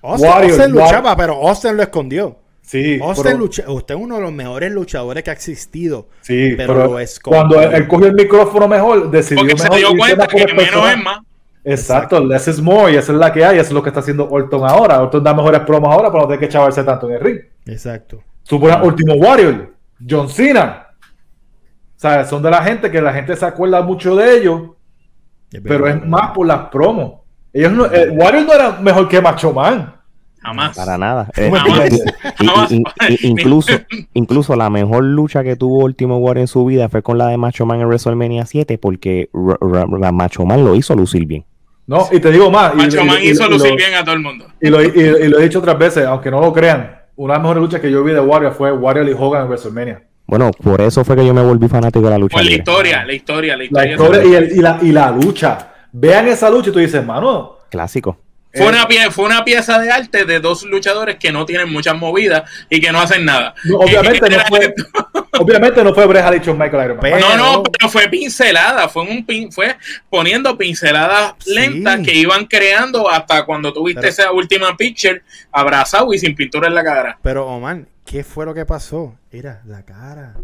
Austin, Warrior, Austin War- luchaba, pero Austin lo escondió. Sí, Austin pero- lucha, usted es uno de los mejores luchadores que ha existido. sí, pero pero, lo escondió. cuando él, él cogió el micrófono mejor, decidió Porque se mejor dio irse cuenta que el menos es más. Exacto, less is more, y esa es la que hay, eso es lo que está haciendo Orton ahora. Orton da mejores promos ahora para no tener que chavarse tanto en el ring. Exacto. Pones Último Warrior, John Cena. O sea, son de la gente que la gente se acuerda mucho de ellos, pero es más por las promos. Ellos no, eh, Warrior no era mejor que Macho Man. Jamás. Para nada. Eh, Jamás. y- y- incluso, incluso la mejor lucha que tuvo Último Warrior en su vida fue con la de Macho Man en WrestleMania 7 porque Ra- Macho Man lo hizo lucir bien. No, y te digo más. Macho y- Man y- hizo y lucir lo- bien a todo el mundo. Y lo, y- y lo he dicho otras veces, aunque no lo crean. Una de las mejores luchas que yo vi de Warrior fue Warrior y Hogan en WrestleMania. Bueno, por eso fue que yo me volví fanático de la lucha Pues la historia, la historia, la La historia. historia y, el- y la, y la lucha. Vean esa lucha y tú dices, mano. Clásico. Fue eh, una, pie- fue una pieza de arte de dos luchadores que no tienen muchas movidas y que no hacen nada. no, obviamente, no fue, obviamente no fue Bret Shawn Michael Iron Man. No, no, pero fue pincelada, fue un pin, fue poniendo pinceladas Sí. lentas que iban creando hasta cuando tuviste Pero- esa última picture abrazado y sin pintura en la cara. Pero, Omar, ¿qué fue lo que pasó? Era la cara.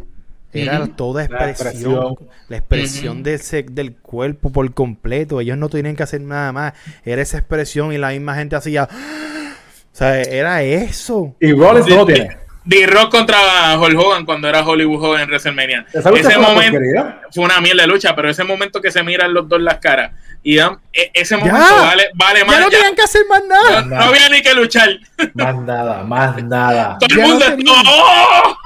Era toda La expresión. La expresión Ujú. del, se- del cuerpo por completo. Ellos no tenían que hacer nada más. Era esa expresión y la misma gente hacía. O sea, era eso. Y Rollins no lo tiene. D-Rock contra Hulk Hogan cuando era Hollywood Hogan en WrestleMania. Ese fue una momento porquería. fue una mierda de lucha, pero ese momento que se miran los dos las caras y dan, e- ese Ya. momento vale, vale más. Ya no ya. tenían que hacer más nada. no, no había ni que luchar. Más nada, más nada. Todo el Ya no mundo tenían. ¡Oh!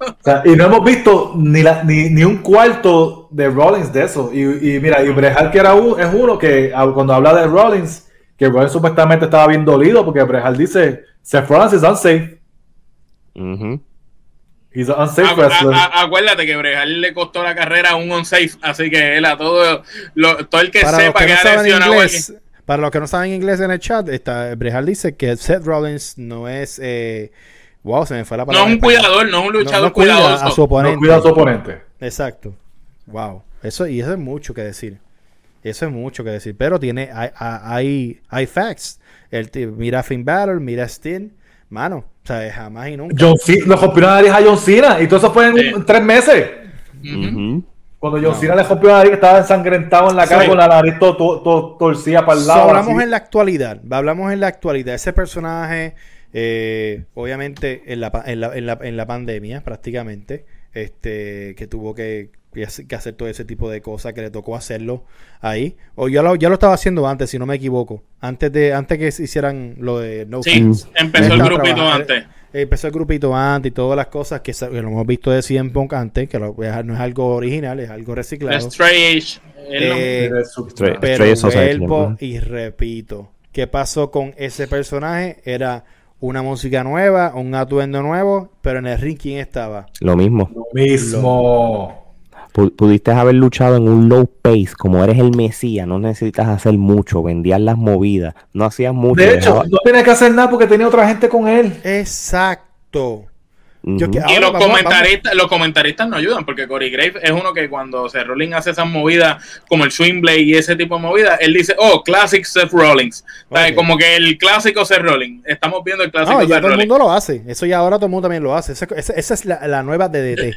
O sea, y no hemos visto ni, la, ni, ni un cuarto de Rollins de eso. Y, y mira, y Bret Hart que era un, es uno que ah, cuando habla de Rollins, que Rollins supuestamente estaba bien dolido porque Bret Hart dice, Seth Rollins is unsafe. Ujú. He's an unsafe A- wrestler. a- a- acuérdate que Brejal le costó la carrera a un on-safe, así que él a todo, lo- todo el que Para los sepa que que, no ha lesionado inglés, para los que no saben inglés en el chat, está, Brejal dice que Seth Rollins no es. Eh, wow, se me fue la palabra. no es un cuidador, no es un luchador no cuida cuidadoso. a su oponente. No cuida a su oponente. Exacto. Wow. Eso, y eso es mucho que decir. Eso es mucho que decir. Pero tiene, hay, hay, hay facts. El, mira Finn Balor, mira Steen. Mano, o sea, jamás y nunca. John Cena, le rompió la nariz a John Cena y todo eso fue en, Sí. tres meses. Cuando John No. Cena le rompió la nariz, estaba ensangrentado en la cara Sí. con la nariz todo, todo, todo torcida para el So, lado. hablamos así. en la actualidad. Hablamos en la actualidad. Ese personaje, eh, obviamente, en la, pa- en, la, en, la, en la pandemia, prácticamente, este, que tuvo que, que hacer- todo ese tipo de cosas, que le tocó hacerlo ahí. O ya lo, ya lo estaba haciendo antes, si no me equivoco. Antes de antes que se hicieran lo de No Sí, empezó el grupito trabajando- antes. Empezó el grupito antes y todas las cosas que, que lo hemos visto de CM Punk antes, que lo- no es algo original, es algo reciclado. Strange. Eh, Pero vuelvo y repito, ¿qué pasó con ese personaje? Era una música nueva, un atuendo nuevo, pero en el ring ¿quién estaba? Lo mismo. Lo mismo. Pudiste haber luchado en un low pace, como eres el Mesías, no necesitas hacer mucho, vendías las movidas, no hacías mucho. De hecho, no tenía que hacer nada porque tenía otra gente con él. Exacto. Yo Ujú. que- Y ahora los vamos- comentaristas, los comentaristas no ayudan, porque Corey Graves es uno que cuando Seth Rollins hace esas movidas como el swing blade y ese tipo de movidas, él dice, oh, classic Seth Rollins. O sea, Ok. Como que el clásico Seth Rollins. Estamos viendo el clásico No, ya Seth todo el mundo lo hace. Eso ya ahora todo el mundo también lo hace. Esa, esa- esa es la, la nueva DDT.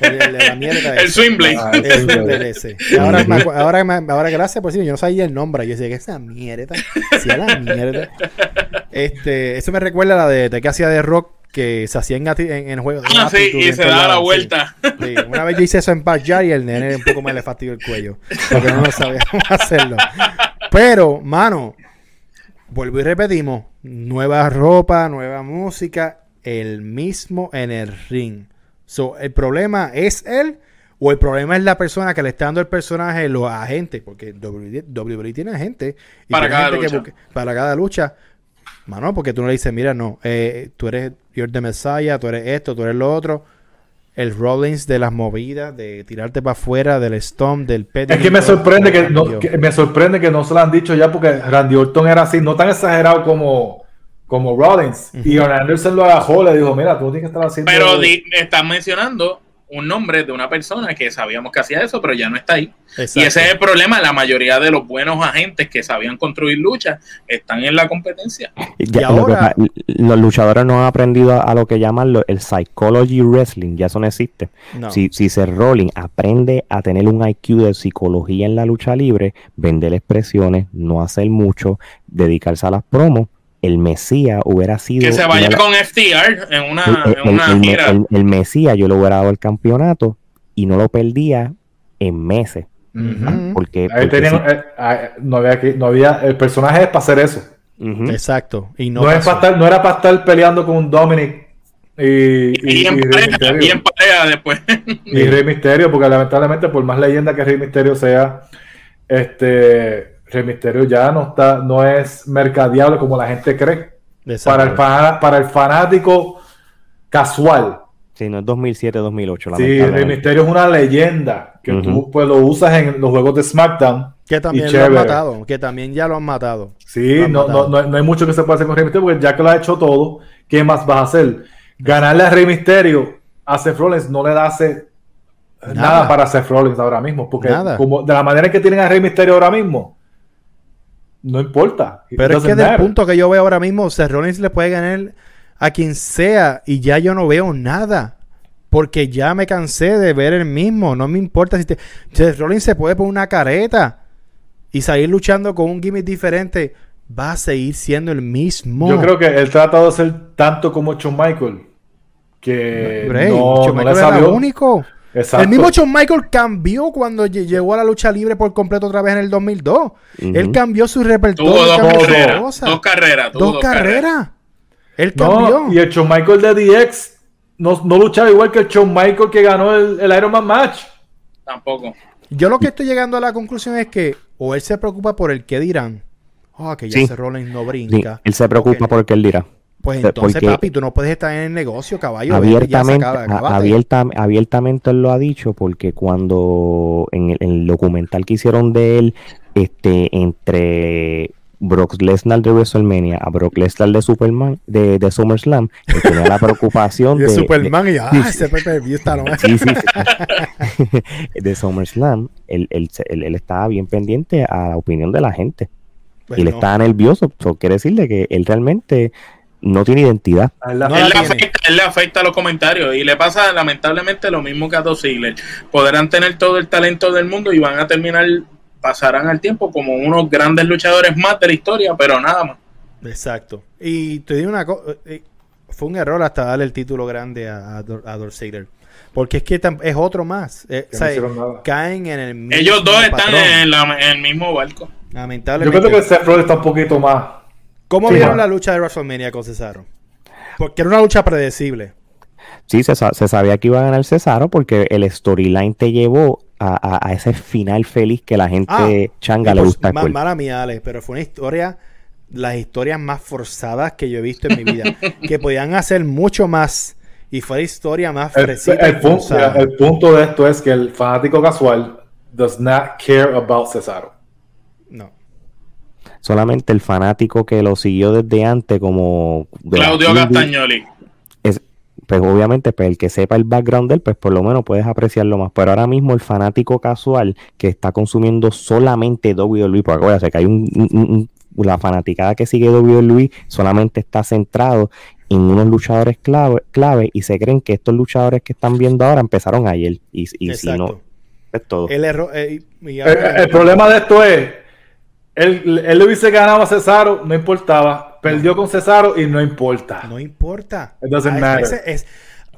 El, el- la mierda El esa. swing blade. Ah, El sí, swing güey. blade ese. Y ahora, ahora, me- ahora gracias por decirme, yo no sabía el nombre. Yo decía que esa mierda. Sí, a la mierda. Este, eso me recuerda a la de, de que hacía de rock que se hacía en, en, en juegos. en Ah, sí, y se da la sí. vuelta. Sí, una vez yo hice eso en Backyard y el nene un poco más le fastidió el cuello. Porque no lo sabía cómo hacerlo. Pero, mano, vuelvo y repetimos. Nueva ropa, nueva música, el mismo en el ring. So, ¿El problema es él o el problema es la persona que le está dando el personaje, los agentes? Porque WWE, WWE tiene agentes. y Para cada gente lucha. para cada lucha. Mano, porque tú no le dices, mira, no, eh, tú eres, you're the Messiah, tú eres esto, tú eres lo otro. El Rollins de las movidas, de tirarte para afuera, del stomp, del pet. Es que me sorprende que, no, que me sorprende que no se lo han dicho ya porque Randy Orton era así, no tan exagerado como, como Rollins. Y Anderson lo agajó, le dijo, mira, tú tienes que estar haciendo... Pero di- están mencionando un nombre de una persona que sabíamos que hacía eso, pero ya no está ahí. Y ese es el problema. La mayoría de los buenos agentes que sabían construir luchas están en la competencia. Ya, Y lo que los luchadores no han aprendido a, a lo que llaman lo- el psychology wrestling, ya eso no existe. No. Si, si Seth Rollins aprende a tener un IQ de psicología en la lucha libre, vender expresiones, no hacer mucho, dedicarse a las promos, el Mesías hubiera sido... Que se vaya una- con FTR en una, el, en el- una el- gira. el- el Mesías yo le hubiera dado el campeonato y no lo perdía en meses. Ujú. Porque, Ahí porque tenían- sí. eh, ah, no, había que, no había, el personaje es para hacer eso. Exacto. Y no, No, es pasó. para estar, no era para estar peleando con Dominic y, y, Y en y Rey pareja, en pareja después. Y Rey Misterio, porque lamentablemente, por más leyenda que Rey Misterio sea, este Rey Misterio ya no está, no es mercadeable como la gente cree. Para el, para el fanático casual. Sí, no es 2007-2008. Sí, Rey lamentablemente. Misterio es una leyenda que tú pues lo usas en los juegos de SmackDown. Que también lo han matado. Que también ya lo han matado. Sí, han no, no, matado. no, no hay mucho que se pueda hacer con Rey Misterio porque ya que lo ha hecho todo, ¿qué más vas a hacer? Ganarle a Rey Misterio a Seth Rollins no le da hace nada, Nada. para Seth Rollins ahora mismo, porque Nada. como de la manera que tienen a Rey Misterio ahora mismo, no importa. Pero es que del punto que yo veo ahora mismo, Seth Rollins le puede ganar a quien sea y ya yo no veo nada. Porque ya me cansé de ver el mismo. No me importa si te... Seth Rollins se puede poner una careta y salir luchando con un gimmick diferente. Va a seguir siendo el mismo. Yo creo que él tratado de ser tanto como Shawn Michael, que no, Shawn no Michael le era salió. único. Exacto. El mismo Shawn Michael cambió cuando lle- llegó a la lucha libre por completo otra vez en el 2002. Él cambió su repertorio. Tuvo dos carreras. cosas. Dos carreras. tuvo Dos carreras. Él No, cambió. y el Shawn Michael de DX no, no luchaba igual que el Shawn Michael que ganó el, el Iron Man match. Tampoco. Yo lo que estoy llegando a la conclusión es que o él se preocupa por el qué dirán. Ah, que ya Sí. ese Rollins no Sí, brinca. él se preocupa por qué él dirá. Pues Porque entonces, papi, tú no puedes estar en el negocio, caballo. abiertamente, acaba, abierta- abiertamente él lo ha dicho porque cuando en el, en el documental que hicieron de él este entre Brock Lesnar de WrestleMania a Brock Lesnar de Superman de, de SummerSlam él tenía la preocupación de, de Superman y ah, sí, ese pay-per-view está de- sí, sí, sí. de SummerSlam él, él, él- él estaba bien pendiente a la opinión de la gente Pues y él no. estaba nervioso eso quiere decirle que él realmente no tiene identidad él la- No él, la le tiene. afecta, él le afecta los comentarios y le pasa lamentablemente lo mismo que a Dos Ziggler. Podrán tener todo el talento del mundo y van a terminar, pasarán al tiempo como unos grandes luchadores más de la historia, pero nada más. Exacto. Y te digo una cosa. Fue un error hasta darle el título grande a, a, Dor- a Dolph Ziggler. Porque es que es otro más. Eh, o sea, caen en el mismo Ellos dos están en, la- en el mismo barco. Yo Lamentablemente. creo que Seth Rollins está un poquito más. ¿Cómo Sí, vieron la lucha de WrestleMania con Cesaro? Porque era una lucha predecible. Sí, se, sa- se sabía que iba a ganar Cesaro porque el storyline te llevó a, a- a ese final feliz que la gente Ah, changa le gusta. ma- pues. mala mía, Alex, pero fue una historia, las historias más forzadas que yo he visto en mi vida. que podían hacer mucho más. Y fue la historia más El, fresita el punto, el punto de esto es que el fanático casual does not care about Cesaro. Solamente el fanático que lo siguió desde antes como... de Claudio Castagnoli. es- pues obviamente, pues el que sepa el background de él, pues por lo menos puedes apreciarlo más. Pero ahora mismo el fanático casual que está consumiendo solamente WWE, porque acuérdate que hay un, la fanaticada que sigue WWE solamente está centrado en unos luchadores clave, clave y se creen que estos luchadores que están viendo ahora empezaron ayer. Y, y si no, es todo. El, error, eh, el, problema de esto es, él, él hubiese ganado a Cesaro, no importaba. Perdió con Cesaro y no importa. No importa. es,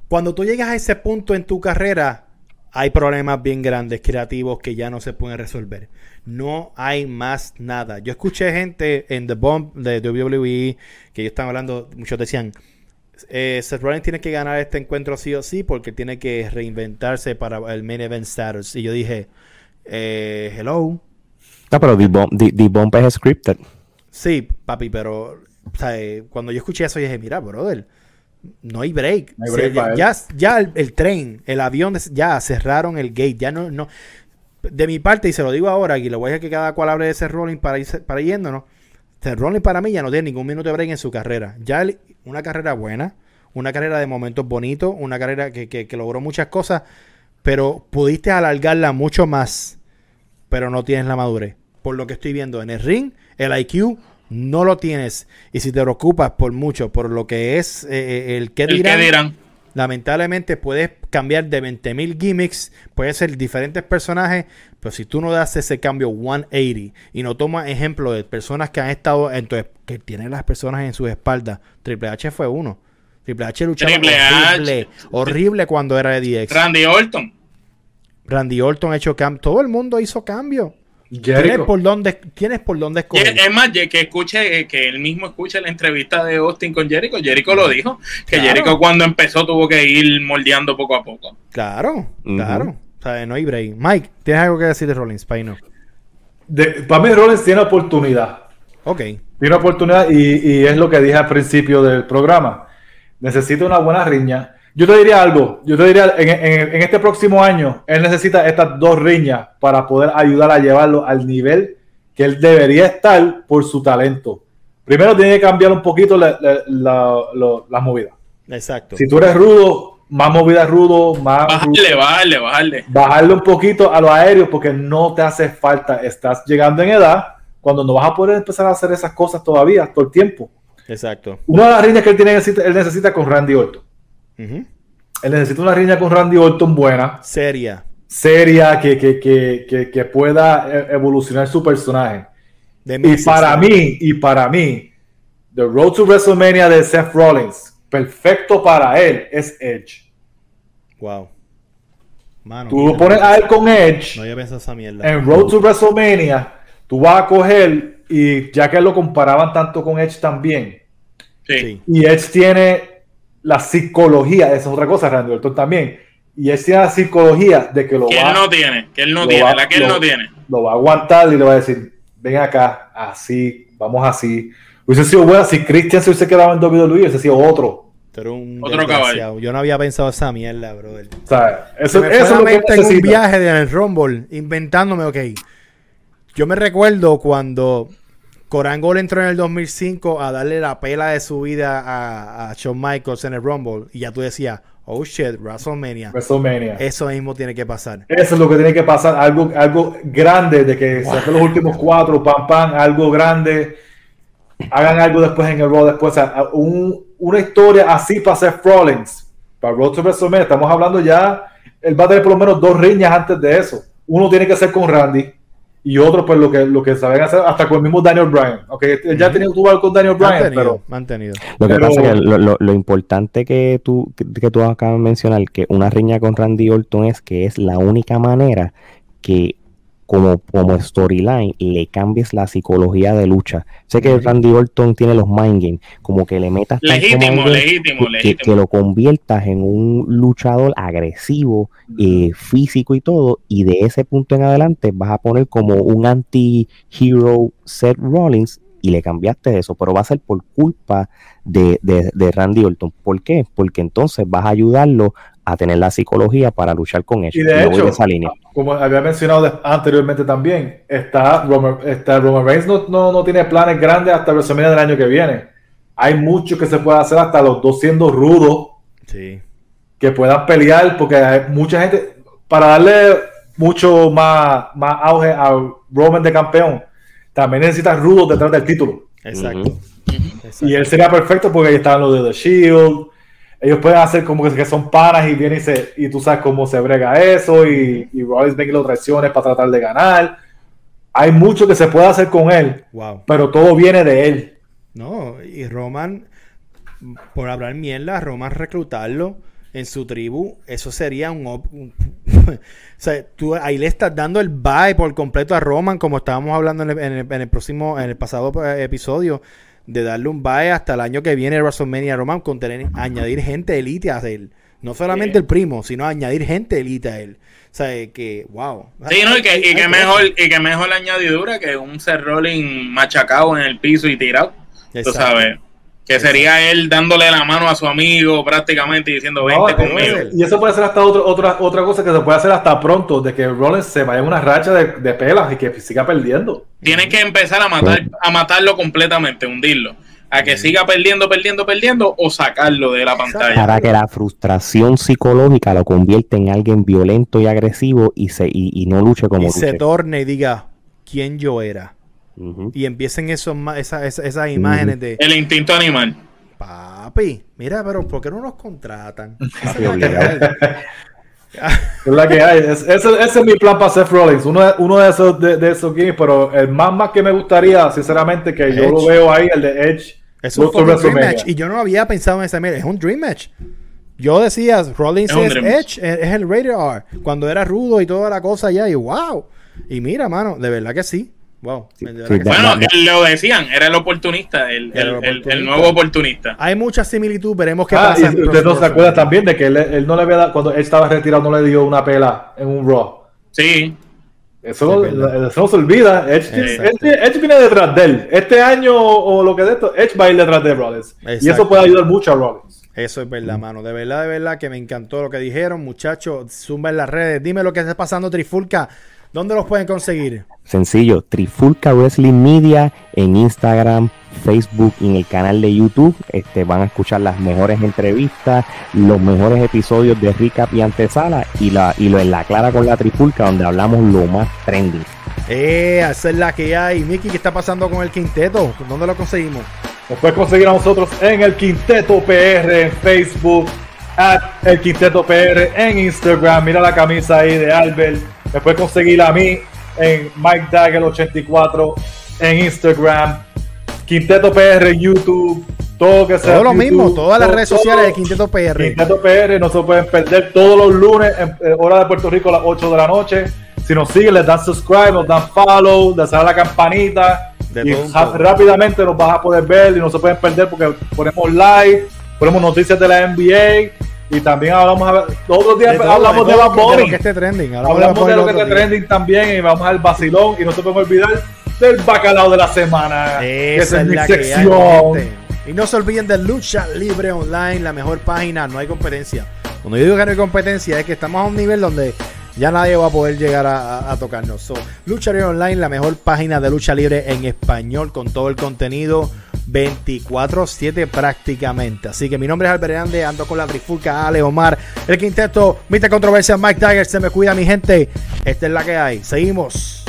cuando tú llegas a ese punto en tu carrera, hay problemas bien grandes, creativos, que ya no se pueden resolver. No hay más nada. Yo escuché gente en The Bomb de WWE que ellos estaban hablando, muchos decían, eh, Seth Rollins tiene que ganar este encuentro sí o sí porque tiene que reinventarse para el main event status. Y yo dije, eh, hello. No, pero The Bomb, es scripted. Sí, papi, pero eh, cuando yo escuché eso dije, mira, brother, no hay break. ya, ya, el, tren, el avión, ya cerraron el gate. Ya no, no. De mi parte, y se lo digo ahora, y lo voy a dejar que cada cual hable de ese rolling para, ir, para yéndonos. Seth Rollins para mí ya no tiene ningún minuto de break en su carrera. Ya una carrera buena, una carrera de momentos bonitos, una carrera que, logró muchas cosas, pero pudiste alargarla mucho más, pero no tienes la madurez. Por lo que estoy viendo en el ring, el IQ no lo tienes. Y si te preocupas por mucho, por lo que es eh, eh, el que dirán, lamentablemente puedes cambiar de 20.000 gimmicks, puede ser diferentes personajes, pero si tú no das ese cambio 180 y no tomas ejemplo de personas que han estado, entonces, que tienen las personas en sus espaldas, Triple H fue uno. Triple H luchaba horrible, horrible cuando era de DX. Randy Orton. Randy Orton ha hecho cambio. Todo el mundo hizo cambio. ¿Tienes por dónde, tienes por dónde escoger? Es más, que escuche, eh, que él mismo escuche la entrevista de Austin con Jericho. Jericho lo dijo, que Jericho cuando empezó tuvo que ir moldeando poco a poco. Claro, claro. O sea, no hay break. Mike, ¿tienes algo que decir de Rollins, Paino? para mí Rollins tiene oportunidad. Ok. Tiene oportunidad y, y es lo que dije al principio del programa. Necesita una buena riña yo te diría algo, yo te diría, en, este próximo año, él necesita estas dos riñas para poder ayudar a llevarlo al nivel que él debería estar por su talento. Primero tiene que cambiar un poquito la, la, movida. Exacto. Si tú eres rudo, más movida rudo, más... Bajarle, bajarle, bajarle. Bajarle un poquito a los aéreos porque no te hace falta. Estás llegando en edad cuando no vas a poder empezar a hacer esas cosas todavía, todo el tiempo. Exacto. Una de las riñas que él, tiene, él necesita con Randy Orton él necesita una riña con Randy Orton buena. Seria. Seria, que, que, pueda e, evolucionar su personaje. y para mí, y para mí, The Road to WrestleMania de Seth Rollins, perfecto para él, es Edge. Wow. tú lo pones a él con Edge. No, esa mierda. En Road to WrestleMania, tú vas a coger, y ya que lo comparaban tanto con Edge también. Sí. Y Edge tiene la psicología, esa es otra cosa, Randy Orton también. Y es la psicología de que lo que él no tiene, que él no tiene, la que él no tiene. Lo va a aguantar y le va a decir, ven acá, así, vamos así. Hubiese sido bueno si Christian se hubiese quedado en WWE, hubiese sido otro. otro caballo. Yo no había pensado esa mierda, brother. O sea, eso, eso es lo que en un viaje de el Rumble, inventándome, ok. Yo me recuerdo cuando Corangol entró en el 2005 a darle la pela de su vida a, Shawn Michaels en el Rumble. Y ya tú decías, oh shit, WrestleMania. WrestleMania. Eso mismo tiene que pasar. Eso es lo que tiene que pasar. Algo, algo grande de que se los últimos cuatro, pam, pam, algo grande. Hagan algo después en el Raw, después. una historia así para hacer Rollins. Para Road to WrestleMania. Estamos hablando ya. Él va a tener por lo menos dos riñas antes de eso. Uno tiene que ser con Randy y otro pues lo que lo que saben hacer hasta con el mismo Daniel Bryan okay ya tenía tuvo con Daniel Bryan pero mantenido. Lo que pasa es que lo, lo, importante que tú que, tú acabas de mencionar que una riña con Randy Orton es que es la única manera que como, como storyline le cambies la psicología de lucha. Sé que Randy Orton tiene los mind games, como que le metas legítimo, legítimo, que, que, lo conviertas en un luchador agresivo, eh, físico y todo, y de ese punto en adelante vas a poner como un anti-hero Seth Rollins y le cambiaste eso, pero va a ser por culpa de, de, de, Randy Orton. ¿Por qué? Porque entonces vas a ayudarlo a tener la psicología para luchar con ellos. Y de hecho, esa línea. como había mencionado anteriormente también, está Roman, está Reigns no, no, tiene planes grandes hasta WrestleMania del año que viene. Hay mucho que se puede hacer hasta los dos siendo rudos Sí. Que puedan pelear, porque hay mucha gente, para darle mucho más, más auge a Roman de campeón, también necesitas rudos detrás del título. Exacto. Y él sería perfecto porque ahí están los de The Shield. Ellos pueden hacer como que, son panas y vienen y, se, y tú sabes cómo se brega eso. Y, y Rollins ven que lo traiciones para tratar de ganar. Hay mucho que se puede hacer con él, Wow. pero todo viene de él. No, y Roman, por hablar mierda, Roman reclutarlo en su tribu, eso sería un... o sea, tú ahí le estás dando el bye por completo a Roman, como estábamos hablando en el, en el- en el próximo, en el pasado eh, episodio, de darle un bye hasta el año que viene WrestleMania Roman, con tener, añadir gente elite a él. No solamente Sí. el primo, sino añadir gente elite a él. O sea, que, wow. Sí, ¿no? Y que, y que mejor, y que mejor añadidura que un Seth Rollins machacado en el piso y tirado. Tú sabes. Que sería él dándole la mano a su amigo prácticamente y diciendo, No, vente eh, conmigo. y eso puede ser hasta otro- otra, otra cosa que se puede hacer hasta pronto, de que Rollins se vaya en una racha de, de pelas y que siga perdiendo. Tienes que empezar a matar, a matarlo completamente, hundirlo. A que siga perdiendo, perdiendo, perdiendo o sacarlo de la pantalla. Para que la frustración psicológica lo convierta en alguien violento y agresivo y, se, y, y no luche como y se luche. torne y diga quién yo era. Y empiecen esos, ma- esa- esa- esas imágenes de El instinto animal. papi, mira, pero ¿por qué no nos contratan? Papi. Es la que hay. Es- ese, ese es mi plan para Seth Rollins. Uno de, uno de esos de, de esos games, pero el más más que me gustaría, sinceramente, que yo lo veo ahí, el de Edge. Es un dream match. Y yo no había pensado en esa mierda. Es un dream match. Yo decía, Rollins Es. Edge, es, es el Rated R. Cuando era rudo y toda la cosa ya. Y wow. Y mira, mano, de verdad que sí. Wow. Sí. Bueno, lo decían, era el oportunista, el, el el- nuevo oportunista. Hay mucha similitud. Veremos qué Ah, pasa. y usted no se acuerda también de que él, él no le había dado, cuando él estaba retirado, no le dio una pela en un Raw. Sí, Eso, no, Sí, eso no se olvida. Edge, Exacto. Edge- Edge viene detrás de él. Este año o lo que de esto, Edge va a ir detrás de Rollins. Y eso puede ayudar mucho a Rollins. Eso es verdad, mano. De verdad, de verdad que me encantó lo que dijeron, muchachos. Zumba en las redes. Dime lo que está pasando, Trifulca. ¿Dónde los pueden conseguir? Sencillo, Trifulca Wrestling Media en Instagram, Facebook y en el canal de YouTube. Este, van a escuchar las mejores entrevistas, los mejores episodios de recap y antesala y, la, y lo en la clara con la Trifulca donde hablamos lo más trending. Eh, esa es la que hay. Miki, ¿qué está pasando con el quinteto? ¿Dónde lo conseguimos? Nos puedes conseguir a nosotros en el Quinteto PR en Facebook, at el Quinteto PR en Instagram. Mira la camisa ahí de Albert. Me puedes conseguir a mí en Mike Dagger84 en Instagram. Quinteto PR en YouTube. Todo que sea. Todo lo YouTube, mismo, todas las redes todo. sociales de Quinteto PR. Quinteto PR, no se pueden perder todos los lunes en eh, hora de Puerto Rico a las 8 de la noche. Si nos siguen, les dan subscribe, nos dan follow, les dan la campanita. De y rápidamente nos vas a poder ver y no se pueden perder porque ponemos live, ponemos noticias de la NBA y también hablamos, a ver- los otros días De todo, hablamos de, todo Bad lo que- Bunny. lo que esté trending. Hablamos, Hablamos de lo que Bunny trending también y vamos al vacilón y no se pueden olvidar del bacalao de la semana. Esa es mi hay, sección. Y no se olviden de Lucha Libre Online, la mejor página, no hay competencia. Cuando yo digo que no hay competencia, es que estamos a un nivel donde ya nadie va a poder llegar a, tocarnos. So, lucha Libre Online, la mejor página de lucha libre en español, con todo el contenido 24-7 prácticamente. Así que mi nombre es Albert Hernández, ando con la trifulca Ale Omar, el quinteto, Mr. Controversia, Mike Tiger, se me cuida mi gente. Esta es la que hay. Seguimos.